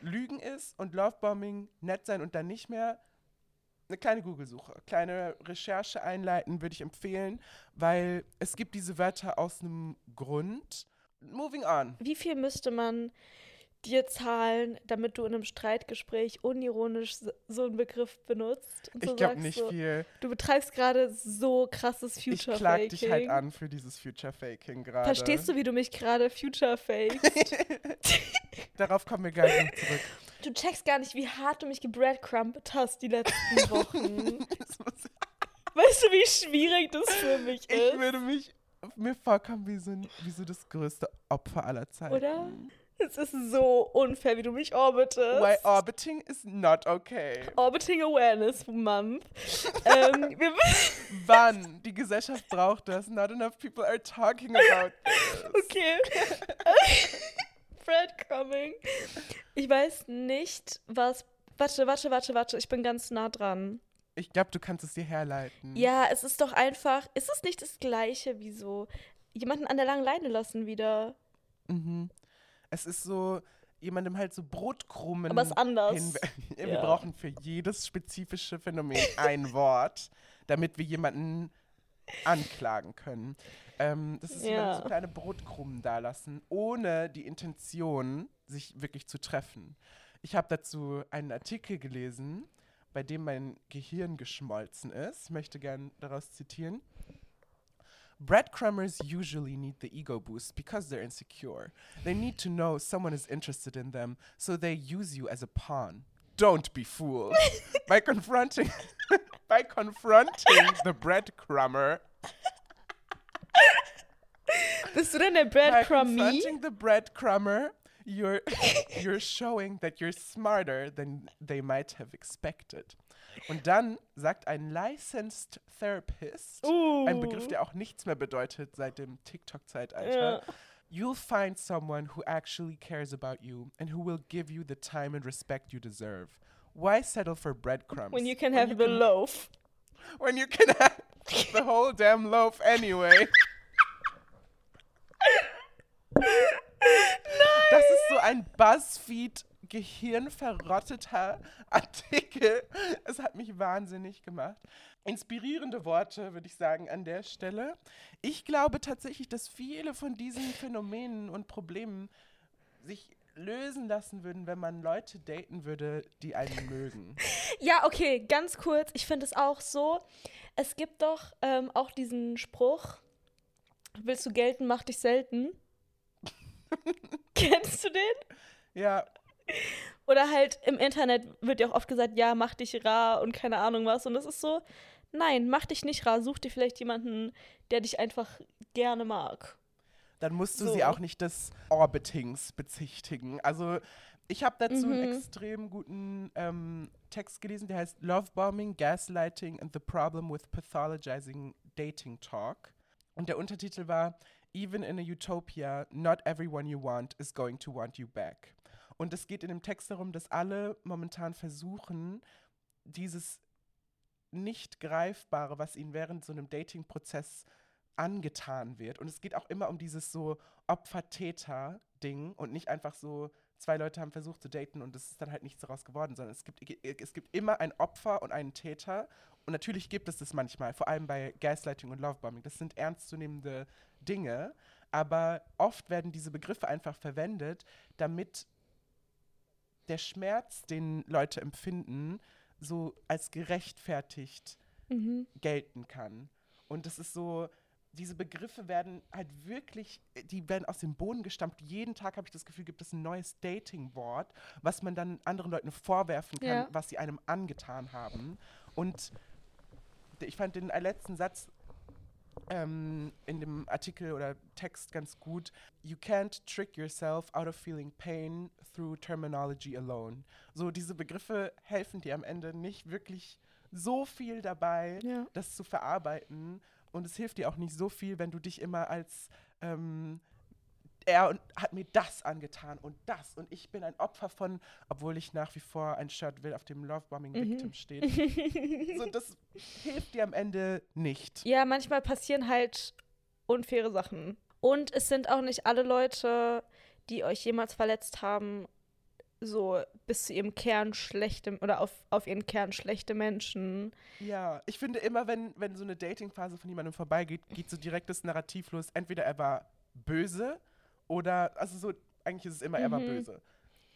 Lügen ist und Lovebombing nett sein und dann nicht mehr, eine kleine Google-Suche, kleine Recherche einleiten, würde ich empfehlen, weil es gibt diese Wörter aus einem Grund. Moving on. Wie viel müsste man dir zahlen, damit du in einem Streitgespräch unironisch so- einen Begriff benutzt? Und so Ich glaube nicht so, viel. Du betreibst gerade so krasses Ich Future klag Faking. dich halt an für dieses Future Faking gerade. Verstehst du, wie du mich gerade Future fakest? Darauf kommen wir gleich noch zurück. Du checkst gar nicht, wie hart du mich gebreadcrumpet hast die letzten Wochen. Weißt du, wie schwierig das für mich Ich ist? würde mich mir vorkommen wie so, wie so das größte Opfer aller Zeiten. Oder? Es ist so unfair, wie du mich orbitest. Why orbiting is not okay. Orbiting Awareness Month. ähm, Wann? Die Gesellschaft braucht das. Not enough people are talking about this. okay. Breadcrumbing. Ich weiß nicht, was. Warte, warte, warte, warte. Ich bin ganz nah dran. Ich glaube, du kannst es dir herleiten. Ja, es ist doch einfach, ist es nicht das Gleiche wie so jemanden an der langen Leine lassen wieder? Mhm. Es ist so, jemandem halt so Brotkrumen. Aber es ist anders. Wir Ja. brauchen für jedes spezifische Phänomen ein Wort, damit wir jemanden anklagen können. Ähm, das ist Ja. so kleine Brotkrumen dalassen, ohne die Intention, sich wirklich zu treffen. Ich habe dazu einen Artikel gelesen, bei dem mein Gehirn geschmolzen ist. Ich möchte gern daraus zitieren. Breadcrumbers usually need the ego boost because they're insecure. They need to know someone is interested in them, so they use you as a pawn. Don't be fooled. by confronting by confronting the breadcrumber, Bist du denn der by Breadcrummy? confronting the breadcrumber, you're you're showing that you're smarter than they might have expected. Und dann sagt ein licensed therapist, Uh. ein Begriff, der auch nichts mehr bedeutet seit dem TikTok-Zeitalter. Ja. You'll find someone who actually cares about you and who will give you the time and respect you deserve. Why settle for breadcrumbs? When you can have the loaf. when you can have the whole damn loaf anyway. Das ist so ein Buzzfeed gehirnverrotteter Artikel. Es hat mich wahnsinnig gemacht. Inspirierende Worte, würde ich sagen, an der Stelle. Ich glaube tatsächlich, dass viele von diesen Phänomenen und Problemen sich lösen lassen würden, wenn man Leute daten würde, die einen mögen. Ja, okay, ganz kurz. Ich finde es auch so. Es gibt doch ähm, auch diesen Spruch: Willst du gelten, mach dich selten. Kennst du den? Ja, Oder halt im Internet wird ja auch oft gesagt: Ja, mach dich rar und keine Ahnung was. Und das ist so: Nein, mach dich nicht rar. Such dir vielleicht jemanden, der dich einfach gerne mag. dann musst du So. sie auch nicht des Orbitings bezichtigen. Also ich habe dazu einen Mhm. extrem guten ähm, Text gelesen, der heißt Lovebombing, Gaslighting and the Problem with Pathologizing Dating Talk. Und der Untertitel war Even in a Utopia, not everyone you want is going to want you back. Und es geht in dem Text darum, dass alle momentan versuchen, dieses nicht Greifbare, was ihnen während so einem Dating-Prozess angetan wird. Und es geht auch immer um dieses so Opfer-Täter-Ding und nicht einfach so, zwei Leute haben versucht zu daten und es ist dann halt nichts daraus geworden, sondern es gibt, es gibt immer ein Opfer und einen Täter. Und natürlich gibt es das manchmal, vor allem bei Gaslighting und Lovebombing. Das sind ernstzunehmende Dinge, aber oft werden diese Begriffe einfach verwendet, damit der Schmerz, den Leute empfinden, so als gerechtfertigt Mhm. gelten kann. Und das ist so, diese Begriffe werden halt wirklich, die werden aus dem Boden gestampft. Jeden Tag habe ich das Gefühl, gibt es ein neues Dating-Wort, was man dann anderen Leuten vorwerfen kann, Ja. was sie einem angetan haben. Und ich fand den letzten Satz ähm, in dem Artikel oder Text ganz gut. You can't trick yourself out of feeling pain through terminology alone. So, diese Begriffe helfen dir am Ende nicht wirklich so viel dabei, Ja. das zu verarbeiten. Und es hilft dir auch nicht so viel, wenn du dich immer als ähm, er und hat mir das angetan und das und ich bin ein Opfer von, obwohl ich nach wie vor ein Shirt will, auf dem Lovebombing Mhm. Victim steht. so, das hilft dir am Ende nicht. Ja, manchmal passieren halt unfaire Sachen. Und es sind auch nicht alle Leute, die euch jemals verletzt haben, so bis zu ihrem Kern schlechte oder auf, auf ihren Kern schlechte Menschen. Ja, ich finde immer, wenn, wenn so eine Datingphase von jemandem vorbeigeht, geht so direkt das Narrativ los. Entweder er war böse oder, also so, eigentlich ist es immer, er war Mhm. böse.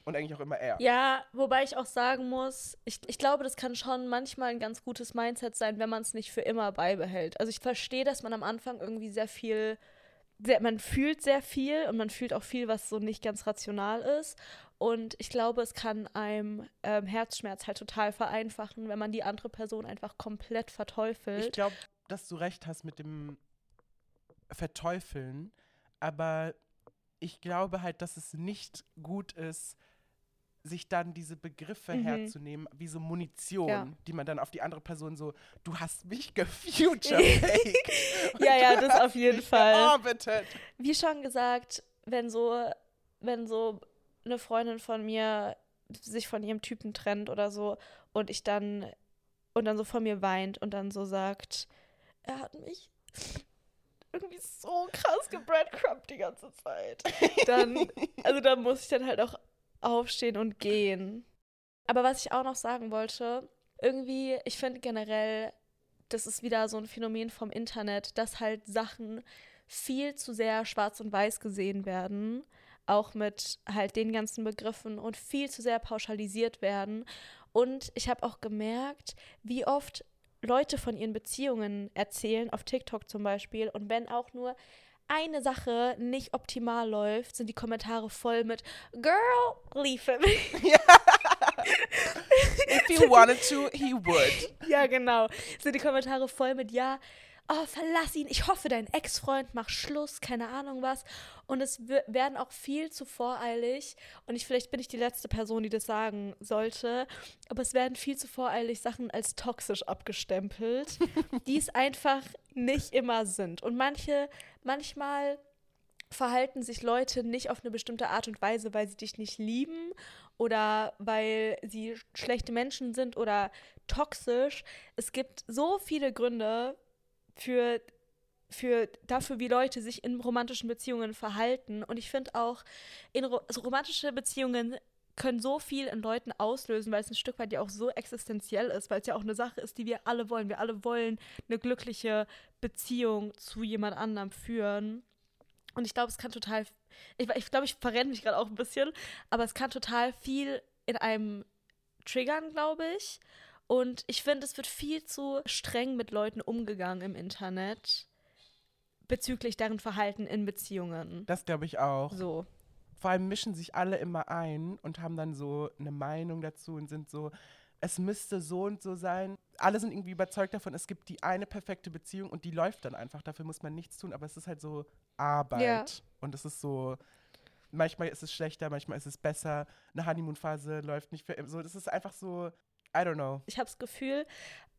Und eigentlich auch immer er. Ja, wobei ich auch sagen muss, ich, ich glaube, das kann schon manchmal ein ganz gutes Mindset sein, wenn man es nicht für immer beibehält. Also ich verstehe, dass man am Anfang irgendwie sehr viel, sehr, man fühlt sehr viel und man fühlt auch viel, was so nicht ganz rational ist. Und ich glaube, es kann einem ähm, Herzschmerz halt total vereinfachen, wenn man die andere Person einfach komplett Ich verteufelt. glaube, dass du recht hast mit dem Verteufeln, aber ich glaube halt, dass es nicht gut ist, sich dann diese Begriffe Mhm. herzunehmen, wie so Munition, Ja. die man dann auf die andere Person so, du hast mich gefuture-faked. Ja, ja, das auf jeden Fall. georbitet. Wie schon gesagt, wenn so, wenn so eine Freundin von mir sich von ihrem Typen trennt oder so und ich dann und dann so vor mir weint und dann so sagt, er hat mich irgendwie so krass gebreadcrumbed die ganze Zeit. Dann, also da muss ich dann halt auch aufstehen und gehen. Aber was ich auch noch sagen wollte, irgendwie, ich finde generell, das ist wieder so ein Phänomen vom Internet, dass halt Sachen viel zu sehr schwarz und weiß gesehen werden, auch mit halt den ganzen Begriffen und viel zu sehr pauschalisiert werden. Und ich habe auch gemerkt, wie oft Leute von ihren Beziehungen erzählen, auf TikTok zum Beispiel, und wenn auch nur eine Sache nicht optimal läuft, sind die Kommentare voll mit Girl, leave him. If he wanted to, he would. Ja, genau. Sind die Kommentare voll mit Ja, oh, verlass ihn. Ich hoffe, dein Ex-Freund macht Schluss, keine Ahnung was. Und es werden auch viel zu voreilig. Und ich, vielleicht bin ich die letzte Person, die das sagen sollte. Aber es werden viel zu voreilig Sachen als toxisch abgestempelt, die es einfach nicht immer sind. Und manche, manchmal verhalten sich Leute nicht auf eine bestimmte Art und Weise, weil sie dich nicht lieben oder weil sie schlechte Menschen sind oder toxisch. Es gibt so viele Gründe, für, für dafür, wie Leute sich in romantischen Beziehungen verhalten. Und ich finde auch, in also romantische Beziehungen können so viel in Leuten auslösen, weil es ein Stück weit ja auch so existenziell ist, weil es ja auch eine Sache ist, die wir alle wollen. Wir alle wollen eine glückliche Beziehung zu jemand anderem führen. Und ich glaube, es kann total, ich, ich glaube, ich verrenne mich gerade auch ein bisschen, aber es kann total viel in einem triggern, glaube ich. Und ich finde, es wird viel zu streng mit Leuten umgegangen im Internet bezüglich deren Verhalten in Beziehungen. Das glaube ich auch. So. Vor allem mischen sich alle immer ein und haben dann so eine Meinung dazu und sind so, es müsste so und so sein. Alle sind irgendwie überzeugt davon, es gibt die eine perfekte Beziehung und die läuft dann einfach. Dafür muss man nichts tun, aber es ist halt so Arbeit. Ja. Und es ist so, manchmal ist es schlechter, manchmal ist es besser. Eine Honeymoon-Phase läuft nicht für immer. So, das ist einfach so, I don't know. Ich habe das Gefühl,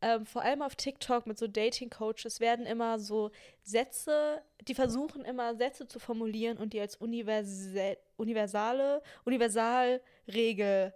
ähm, vor allem auf TikTok mit so Dating-Coaches werden immer so Sätze, die versuchen immer Sätze zu formulieren und die als universelle, universale, Universalregel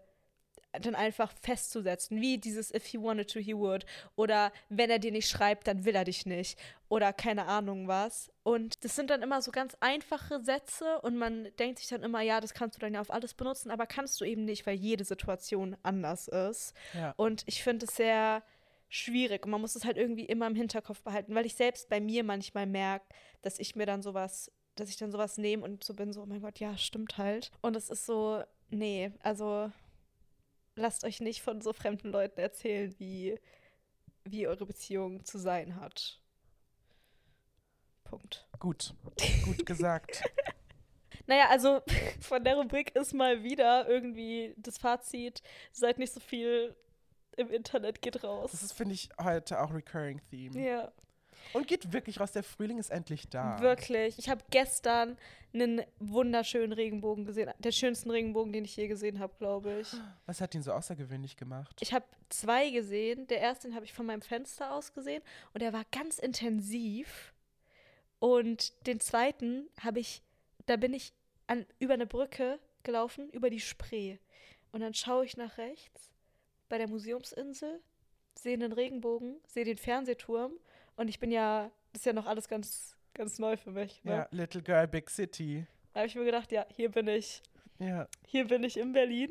dann einfach festzusetzen, wie dieses If he wanted to, he would. Oder wenn er dir nicht schreibt, dann will er dich nicht. Oder keine Ahnung was. Und das sind dann immer so ganz einfache Sätze und man denkt sich dann immer, ja, das kannst du dann ja auf alles benutzen, aber kannst du eben nicht, weil jede Situation anders ist. Ja. Und ich finde es sehr schwierig und man muss es halt irgendwie immer im Hinterkopf behalten, weil ich selbst bei mir manchmal merke, dass ich mir dann sowas, dass ich dann sowas nehme und so bin, so, oh mein Gott, ja, stimmt halt. Und es ist so, nee, also lasst euch nicht von so fremden Leuten erzählen, wie, wie eure Beziehung zu sein hat. Punkt. Gut. Gut gesagt. naja, also von der Rubrik ist mal wieder irgendwie das Fazit, seid nicht so viel im Internet, geht raus. Das ist, finde ich, heute auch Recurring Theme. Ja. Und geht wirklich raus, der Frühling ist endlich da. Wirklich. Ich habe gestern einen wunderschönen Regenbogen gesehen. Der schönsten Regenbogen, den ich je gesehen habe, glaube ich. Was hat ihn so außergewöhnlich gemacht? Ich habe zwei gesehen. Der erste, den habe ich von meinem Fenster aus gesehen. Und der war ganz intensiv. Und den zweiten habe ich, da bin ich an, über eine Brücke gelaufen, über die Spree. Und dann schaue ich nach rechts bei der Museumsinsel, sehe den Regenbogen, sehe den Fernsehturm und ich bin ja, das ist ja noch alles ganz, ganz neu für mich. Ne? Ja, Little Girl, Big City. Da habe ich mir gedacht, ja, hier bin ich. Ja. Hier bin ich in Berlin.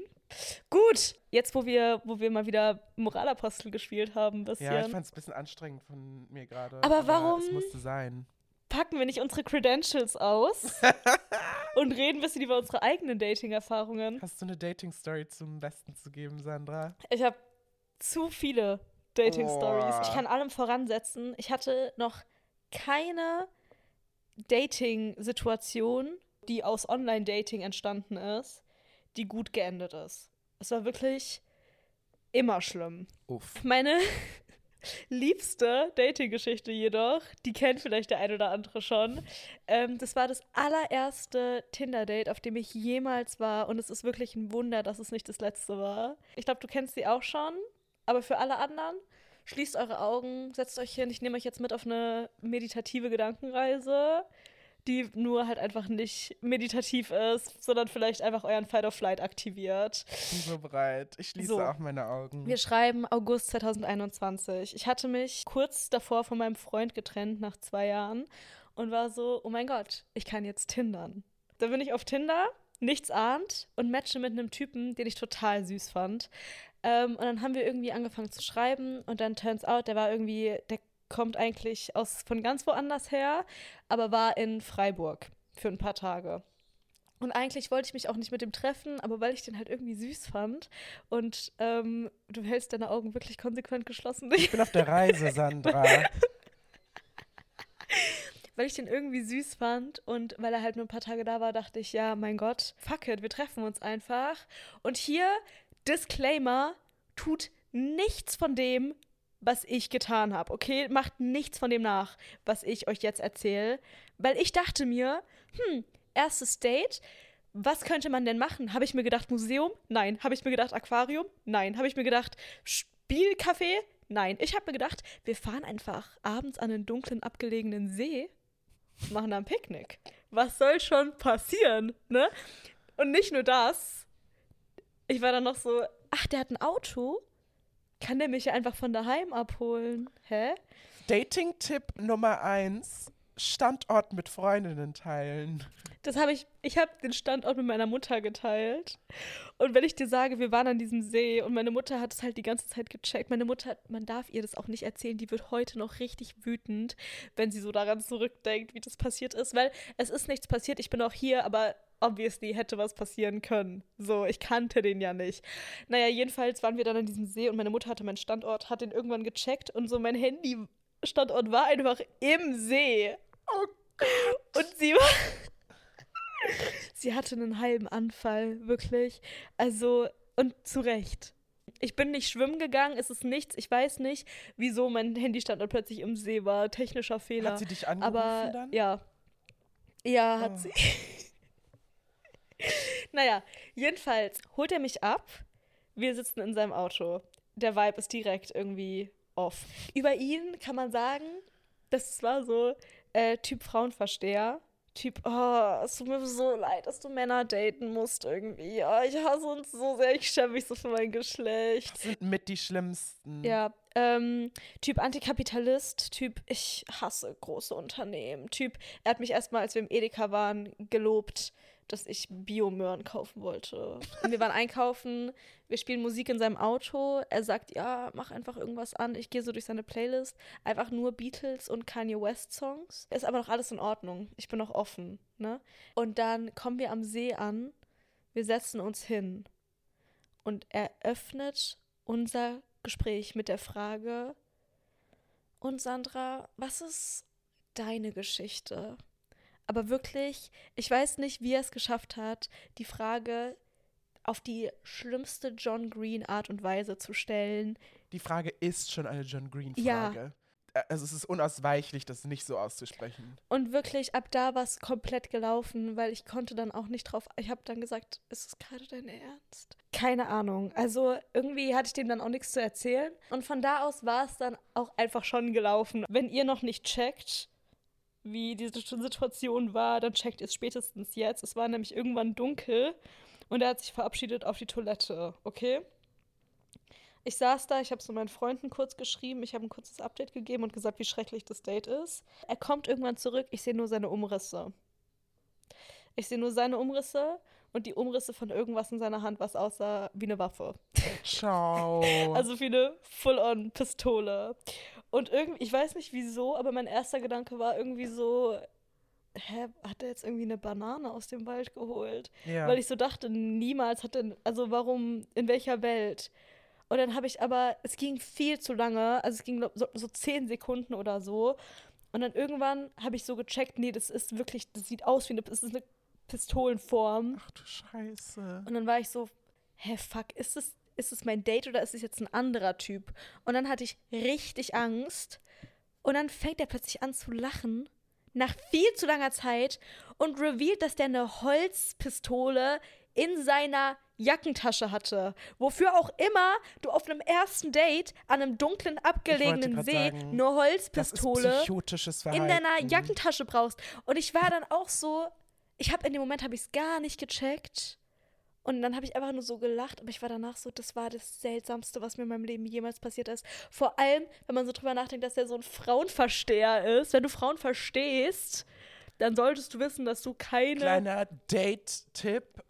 Gut, jetzt wo wir, wo wir mal wieder Moralapostel gespielt haben, bisschen. Ja, ich fand es ein bisschen anstrengend von mir gerade. Aber, aber warum? Es musste sein. Packen wir nicht unsere Credentials aus und reden ein bisschen über unsere eigenen Dating-Erfahrungen. Hast du eine Dating-Story zum Besten zu geben, Sandra? Ich habe zu viele Dating-Stories. Ich kann allem voransetzen. Ich hatte noch keine Dating-Situation, die aus Online-Dating entstanden ist, die gut geendet ist. Es war wirklich immer schlimm. Uff. Meine liebste Dating-Geschichte jedoch, die kennt vielleicht der ein oder andere schon. Ähm, das war das allererste Tinder-Date, auf dem ich jemals war. Und es ist wirklich ein Wunder, dass es nicht das letzte war. Ich glaube, du kennst sie auch schon. Aber für alle anderen, schließt eure Augen, setzt euch hin. Ich nehme euch jetzt mit auf eine meditative Gedankenreise. die nur halt einfach nicht meditativ ist, sondern vielleicht einfach euren Fight or Flight aktiviert. Ich bin so bereit. Ich schließe So. auch meine Augen. Wir schreiben August 2021. Ich hatte mich kurz davor von meinem Freund getrennt nach zwei Jahren und war so, oh mein Gott, ich kann jetzt Tindern. Da bin ich auf Tinder, nichts ahnt und matche mit einem Typen, den ich total süß fand. Ähm, und dann haben wir irgendwie angefangen zu schreiben und dann turns out, der war irgendwie, der kommt eigentlich aus von ganz woanders her, aber war in Freiburg für ein paar Tage. Und eigentlich wollte ich mich auch nicht mit dem treffen, aber weil ich den halt irgendwie süß fand und ähm, du hältst deine Augen wirklich konsequent geschlossen, Ich bin auf der Reise, Sandra. weil ich den irgendwie süß fand und weil er halt nur ein paar Tage da war, dachte ich, ja, mein Gott, fuck it, wir treffen uns einfach. Und hier, Disclaimer, tut nichts von dem, was ich getan habe, okay? Macht nichts von dem nach, was ich euch jetzt erzähle. Weil ich dachte mir, hm, erstes Date, was könnte man denn machen? Habe ich mir gedacht, Museum? Nein. Habe ich mir gedacht, Aquarium? Nein. Habe ich mir gedacht, Spielcafé? Nein. Ich habe mir gedacht, wir fahren einfach abends an einen dunklen, abgelegenen See, machen da ein Picknick. Was soll schon passieren, ne? Und nicht nur das. Ich war dann noch so, ach, der hat ein Auto? Kann der mich einfach von daheim abholen? Hä? Dating-Tipp Nummer eins: Standort mit Freundinnen teilen. Das habe ich, ich habe den Standort mit meiner Mutter geteilt. Und wenn ich dir sage, wir waren an diesem See und meine Mutter hat es halt die ganze Zeit gecheckt. Meine Mutter, man darf ihr das auch nicht erzählen, die wird heute noch richtig wütend, wenn sie so daran zurückdenkt, wie das passiert ist. Weil es ist nichts passiert, ich bin auch hier, aber obviously hätte was passieren können. So, ich kannte den ja nicht. Naja, jedenfalls waren wir dann an diesem See und meine Mutter hatte meinen Standort, hat den irgendwann gecheckt und so mein Handy-Standort war einfach im See. Oh Und sie war. sie hatte einen halben Anfall, wirklich. Also, und zu Recht. Ich bin nicht schwimmen gegangen, es ist nichts. Ich weiß nicht, wieso mein Handystandort plötzlich im See war. Technischer Fehler. Hat sie dich angerufen Aber dann? ja. Ja, hat Oh. sie. naja, jedenfalls holt er mich ab. Wir sitzen in seinem Auto. Der Vibe ist direkt irgendwie off. Über ihn kann man sagen, das war so äh, Typ Frauenversteher. Typ, oh, es tut mir so leid, dass du Männer daten musst irgendwie. Oh, ich hasse uns so sehr, ich schäme mich so für mein Geschlecht. Das sind mit die schlimmsten. Ja, ähm, Typ Antikapitalist, Typ ich hasse große Unternehmen, Typ, er hat mich erstmal, als wir im Edeka waren, gelobt, dass ich Biomöhren kaufen wollte. Wir waren einkaufen, wir spielen Musik in seinem Auto, er sagt, ja, mach einfach irgendwas an. Ich gehe so durch seine Playlist, einfach nur Beatles und Kanye West Songs. Ist aber noch alles in Ordnung, ich bin noch offen, ne? Und dann kommen wir am See an, wir setzen uns hin und er öffnet unser Gespräch mit der Frage, und Sandra, was ist deine Geschichte? Aber wirklich, ich weiß nicht, wie er es geschafft hat, die Frage auf die schlimmste John Green Art und Weise zu stellen. Die Frage ist schon eine John Ja. Green-Frage. Äh, Also es ist unausweichlich, das nicht so auszusprechen. Und wirklich, ab da war es komplett gelaufen, weil ich konnte dann auch nicht drauf. Ich habe dann gesagt, ist es gerade dein Ernst? Keine Ahnung. Also irgendwie hatte ich dem dann auch nichts zu erzählen. Und von da aus war es dann auch einfach schon gelaufen. Wenn ihr noch nicht checkt, wie diese Situation war, dann checkt ihr es spätestens jetzt. Es war nämlich irgendwann dunkel und er hat sich verabschiedet auf die Toilette, okay? Ich saß da, ich habe so meinen Freunden kurz geschrieben, ich habe ein kurzes Update gegeben und gesagt, wie schrecklich das Date ist. Er kommt irgendwann zurück, ich sehe nur seine Umrisse. Ich sehe nur seine Umrisse und die Umrisse von irgendwas in seiner Hand, was aussah wie eine Waffe. Ciao. Also wie eine Full-on-Pistole. Und irgendwie, ich weiß nicht wieso, aber mein erster Gedanke war irgendwie so, hä, hat er jetzt irgendwie eine Banane aus dem Wald geholt? ja. Weil ich so dachte, niemals hat er, also warum, in welcher Welt? Und dann habe ich aber, es ging viel zu lange, also es ging so, so zehn Sekunden oder so. Und dann irgendwann habe ich so gecheckt, nee, das ist wirklich, das sieht aus wie eine, das ist eine Pistolenform. Ach du Scheiße. Und dann war ich so, hä, fuck, ist es, ist es mein Date oder ist es jetzt ein anderer Typ? Und dann hatte ich richtig Angst. Und dann fängt er plötzlich an zu lachen, nach viel zu langer Zeit, und revealed, dass der eine Holzpistole in seiner Jackentasche hatte. Wofür auch immer du auf einem ersten Date an einem dunklen, abgelegenen See sagen, eine Holzpistole in deiner Jackentasche brauchst. Und ich war dann auch so, ich habe in dem Moment habe ich es gar nicht gecheckt. Und dann habe ich einfach nur so gelacht, aber ich war danach so, das war das Seltsamste, was mir in meinem Leben jemals passiert ist. Vor allem, wenn man so drüber nachdenkt, dass er so ein Frauenversteher ist. Wenn du Frauen verstehst, dann solltest du wissen, dass du keine. Kleiner Date-Tipp.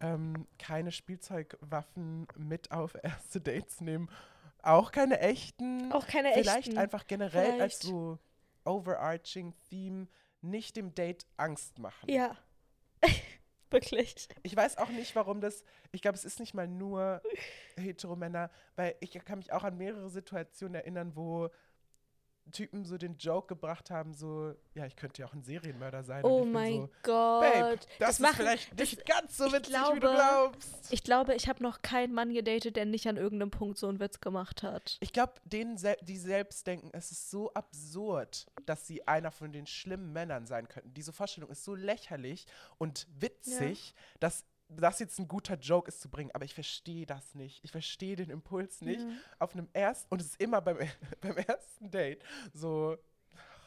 Ähm, keine Spielzeugwaffen mit auf erste Dates nehmen. Auch keine echten. auch keine Vielleicht echten. einfach generell als Vielleicht. so overarching Theme nicht dem Date Angst machen. Ja. Wirklich. Ich weiß auch nicht, warum das. Ich glaube, es ist nicht mal nur Heteromänner, weil ich kann mich auch an mehrere Situationen erinnern, wo Typen so den Joke gebracht haben, so, ja, ich könnte ja auch ein Serienmörder sein. Oh mein so, Gott. Babe, das, das ist vielleicht das- nicht ganz so witzig, wie du glaube- glaubst. Ich glaube, ich habe noch keinen Mann gedatet, der nicht an irgendeinem Punkt so einen Witz gemacht hat. Ich glaube, denen, die selbst denken, es ist so absurd, dass sie einer von den schlimmen Männern sein könnten. Diese Vorstellung ist so lächerlich und witzig, dass das jetzt ein guter Joke ist zu bringen. Aber ich verstehe das nicht. Ich verstehe den Impuls nicht. Ja. Auf einem ersten, und es ist immer beim, beim ersten Date so,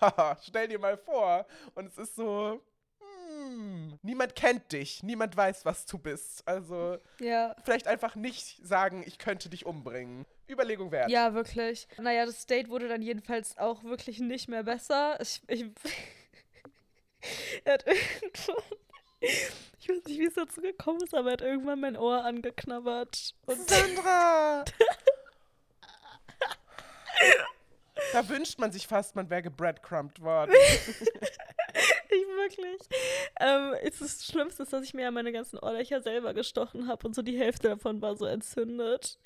haha, stell dir mal vor. Und es ist so, hm, niemand kennt dich, niemand weiß, was du bist. Also Ja. vielleicht einfach nicht sagen, ich könnte dich umbringen. Überlegung wert. Ja, wirklich. Naja, das Date wurde dann jedenfalls auch wirklich nicht mehr besser. Ich, ich, er hat irgendwann, ich weiß nicht, wie es dazu gekommen ist, aber er hat irgendwann mein Ohr angeknabbert. Und Sandra! da wünscht man sich fast, man wäre gebreadcrumbed worden. ich wirklich. Ähm, es ist das Schlimmste, ist, dass ich mir ja meine ganzen Ohrlöcher selber gestochen habe und so die Hälfte davon war so entzündet.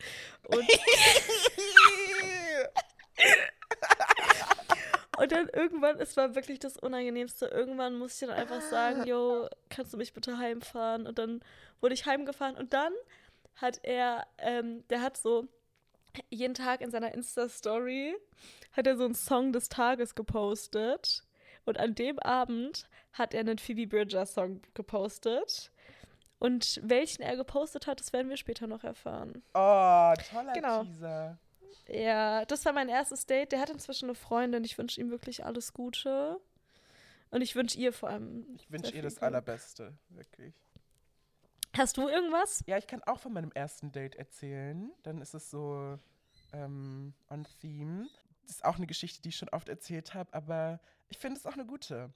Und Und dann irgendwann, es war wirklich das Unangenehmste. Irgendwann musste ich dann einfach sagen, yo, kannst du mich bitte heimfahren? Und dann wurde ich heimgefahren. Und dann hat er, ähm, der hat so jeden Tag in seiner Insta-Story hat er so einen Song des Tages gepostet. Und an dem Abend hat er einen Phoebe Bridgers-Song gepostet. Und welchen er gepostet hat, das werden wir später noch erfahren. Oh, toller Genau. Teaser. Ja, das war mein erstes Date. Der hat inzwischen eine Freundin. Ich wünsche ihm wirklich alles Gute. Und ich wünsche ihr vor allem. Ich wünsche ihr das Glück. Allerbeste, wirklich. Hast du irgendwas? Ja, ich kann auch von meinem ersten Date erzählen. Dann ist es so ähm, on theme. Das ist auch eine Geschichte, die ich schon oft erzählt habe, aber ich finde es auch eine gute.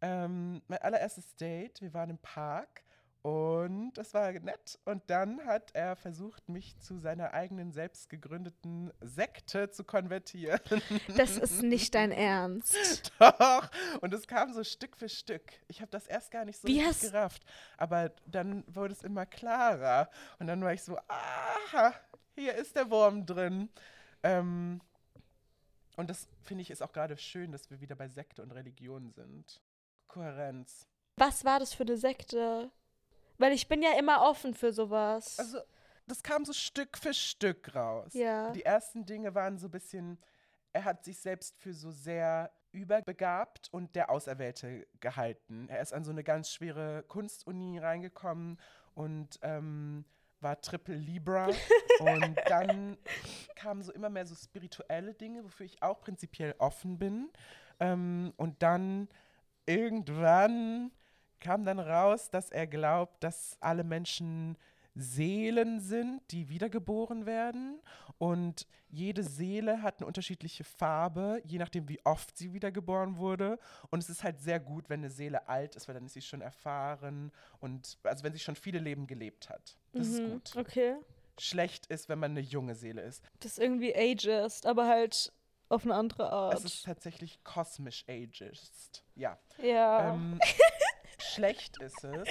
Ähm, mein allererstes Date, wir waren im Park und das war nett. Und dann hat er versucht, mich zu seiner eigenen selbst gegründeten Sekte zu konvertieren. Das ist nicht dein Ernst. Doch. Und es kam so Stück für Stück. Ich habe das erst gar nicht so Wie hast- gerafft. Aber dann wurde es immer klarer. Und dann war ich so, aha, hier ist der Wurm drin. Ähm, und das finde ich ist auch gerade schön, dass wir wieder bei Sekte und Religion sind. Kohärenz. Was war das für eine Sekte? Weil ich bin ja immer offen für sowas. Also, das kam so Stück für Stück raus. ja. Die ersten Dinge waren so ein bisschen, er hat sich selbst für so sehr überbegabt und der Auserwählte gehalten. Er ist an so eine ganz schwere Kunstuni reingekommen und ähm, war Triple Libra. und dann kamen so immer mehr so spirituelle Dinge, wofür ich auch prinzipiell offen bin. Ähm, und dann irgendwann kam dann raus, dass er glaubt, dass alle Menschen Seelen sind, die wiedergeboren werden. Und jede Seele hat eine unterschiedliche Farbe, je nachdem, wie oft sie wiedergeboren wurde. Und es ist halt sehr gut, wenn eine Seele alt ist, weil dann ist sie schon erfahren und also wenn sie schon viele Leben gelebt hat. Das ist Mhm, gut. Okay. Schlecht ist, wenn man eine junge Seele ist. Das ist irgendwie ageist, aber halt auf eine andere Art. Es ist tatsächlich kosmisch ageist. Ja. ja. Ähm, schlecht ist es,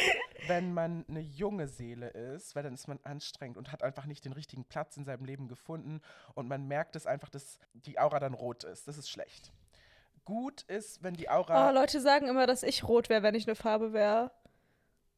wenn man eine junge Seele ist, weil dann ist man anstrengend und hat einfach nicht den richtigen Platz in seinem Leben gefunden und man merkt es einfach, dass die Aura dann rot ist. Das ist schlecht. Gut ist, wenn die oh, Aura Leute sagen immer, dass ich rot wäre, wenn ich eine Farbe wäre.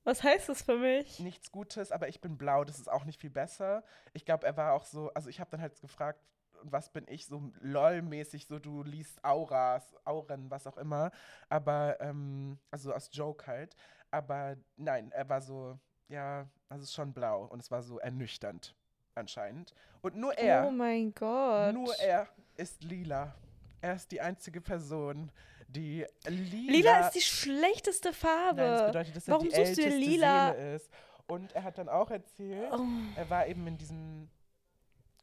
Was heißt das für mich? nichts Gutes, aber ich bin blau, das ist auch nicht viel besser. Ich glaube, er war auch so, also ich habe dann halt gefragt, was bin ich, so LOL-mäßig, so du liest Auras, Auren, was auch immer, aber, ähm, also aus Joke halt, aber nein, er war so, ja, also schon blau und es war so ernüchternd anscheinend. Und nur er, Oh mein Gott. nur er ist lila. Er ist die einzige Person, die lila. Lila ist die schlechteste Farbe. Nein, das bedeutet, dass Warum er die suchst du älteste lila? Seele ist. Und er hat dann auch erzählt, Oh. er war eben in diesem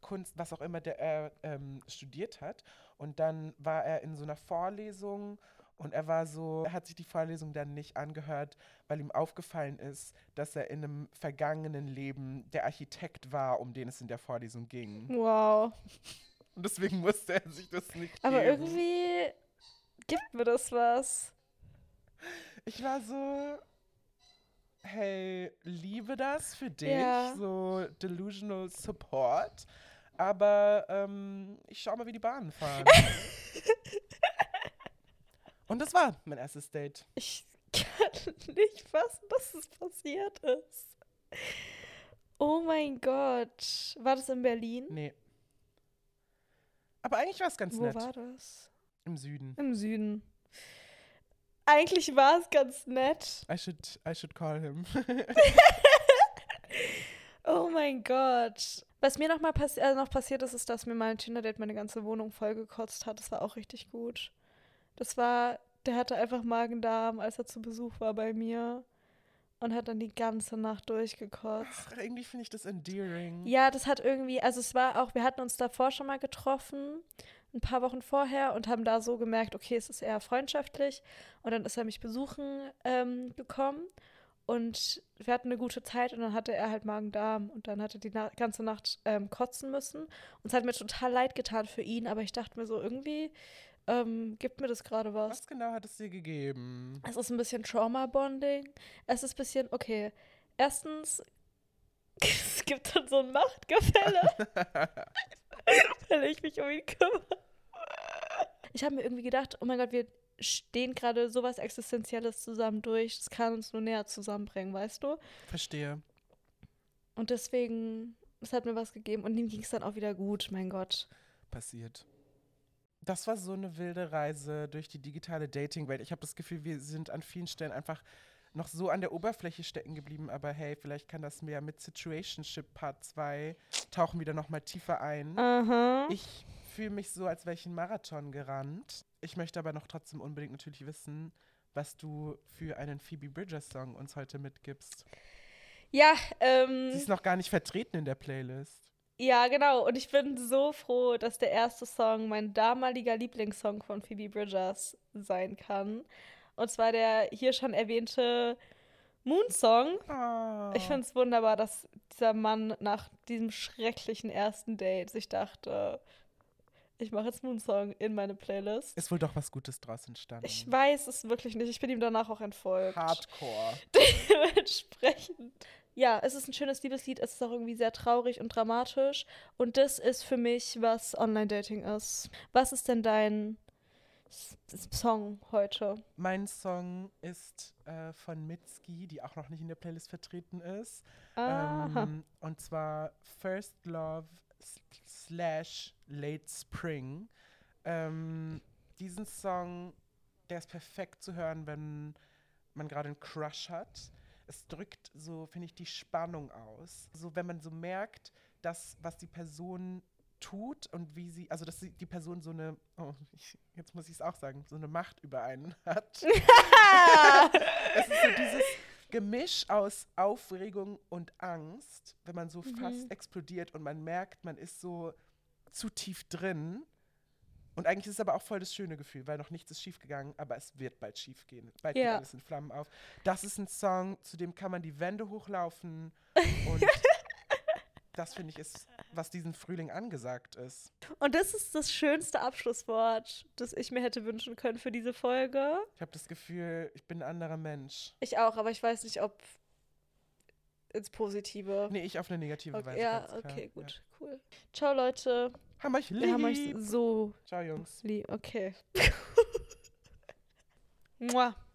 Kunst, was auch immer der er ähm, studiert hat. Und dann war er in so einer Vorlesung und er war so, er hat sich die Vorlesung dann nicht angehört, weil ihm aufgefallen ist, dass er in einem vergangenen Leben der Architekt war, um den es in der Vorlesung ging. Wow. Und deswegen musste er sich das nicht Aber geben. irgendwie gibt mir das was. Ich war so, hey, liebe das für dich, Ja. so delusional support. Aber ähm, ich schau mal, wie die Bahnen fahren. Und das war mein erstes Date. Ich kann nicht fassen, dass es passiert ist. Oh mein Gott. War das in Berlin? Nee. Aber eigentlich war es ganz Wo nett. war das? Im Süden. Im Süden. Eigentlich war es ganz nett. I should, I should call him. Oh mein Gott. Was mir noch mal passi äh, noch passiert ist, ist, dass mir mal ein Tinder-Date meine ganze Wohnung vollgekotzt hat. Das war auch richtig gut. Das war, der hatte einfach Magen-Darm, als er zu Besuch war bei mir. Und hat dann die ganze Nacht durchgekotzt. Ach, irgendwie finde ich das endearing. Ja, das hat irgendwie, also es war auch, wir hatten uns davor schon mal getroffen, ein paar Wochen vorher, und haben da so gemerkt, okay, es ist eher freundschaftlich. Und dann ist er mich besuchen ähm, gekommen und wir hatten eine gute Zeit und dann hatte er halt Magen-Darm und dann hat er die na ganze Nacht ähm, kotzen müssen. Und es hat mir total leid getan für ihn, aber ich dachte mir so, irgendwie ähm, gibt mir das gerade was. Was genau hat es dir gegeben? Es ist ein bisschen Trauma-Bonding. Es ist ein bisschen, okay, erstens, es gibt dann so ein Machtgefälle, weil ich mich um ihn kümmere. Ich habe mir irgendwie gedacht, oh mein Gott, wir stehen gerade sowas Existenzielles zusammen durch. Das kann uns nur näher zusammenbringen, weißt du? Verstehe. Und deswegen, es hat mir was gegeben und ihm ging es dann auch wieder gut, mein Gott. passiert. Das war so eine wilde Reise durch die digitale Dating-Welt. Ich habe das Gefühl, wir sind an vielen Stellen einfach noch so an der Oberfläche stecken geblieben. Aber hey, vielleicht kann das mehr mit Situationship Part 2 tauchen wieder noch mal tiefer ein. Aha. Ich fühle mich so, als wäre ich einen Marathon gerannt. Ich möchte aber noch trotzdem unbedingt natürlich wissen, was du für einen Phoebe Bridgers-Song uns heute mitgibst. ja, ähm. Sie ist noch gar nicht vertreten in der Playlist. Ja, genau. Und ich bin so froh, dass der erste Song mein damaliger Lieblingssong von Phoebe Bridgers sein kann. Und zwar der hier schon erwähnte Moon-Song. Oh. Ich finde es wunderbar, dass dieser Mann nach diesem schrecklichen ersten Date sich dachte, ich mache jetzt Moon-Song in meine Playlist. Ist wohl doch was Gutes draus entstanden. Ich weiß es wirklich nicht. Ich bin ihm danach auch entfolgt. Hardcore. Dementsprechend. Ja, es ist ein schönes Liebeslied. Es ist auch irgendwie sehr traurig und dramatisch. Und das ist für mich, was Online-Dating ist. Was ist denn dein Song heute? Mein Song ist äh, von Mitski, die auch noch nicht in der Playlist vertreten ist. Aha. Ähm, und zwar First Love slash Late Spring. Ähm, diesen Song, der ist perfekt zu hören, wenn man gerade einen Crush hat. Es drückt so, finde ich, die Spannung aus. So, wenn man so merkt, dass was die Person tut und wie sie, also dass sie, die Person so eine, oh, ich, jetzt muss ich es auch sagen, so eine Macht über einen hat. es ist so dieses Gemisch aus Aufregung und Angst, wenn man so fast explodiert und man merkt, man ist so zu tief drin. Und eigentlich ist es aber auch voll das schöne Gefühl, weil noch nichts ist schiefgegangen, aber es wird bald schief gehen. Bald geht Ja. alles in Flammen auf. Das ist ein Song, zu dem kann man die Wände hochlaufen und das finde ich ist, was diesen Frühling angesagt ist. Und das ist das schönste Abschlusswort, das ich mir hätte wünschen können für diese Folge. Ich habe das Gefühl, ich bin ein anderer Mensch. Ich auch, aber ich weiß nicht, ob ins Positive. Nee, ich auf eine negative Okay, Weise. ja, ganz klar. okay, gut, cool. Ciao, Leute. Ja. Haben euch lieb. Wir haben euch so Ciao, Jungs. lieb. Okay. Mua.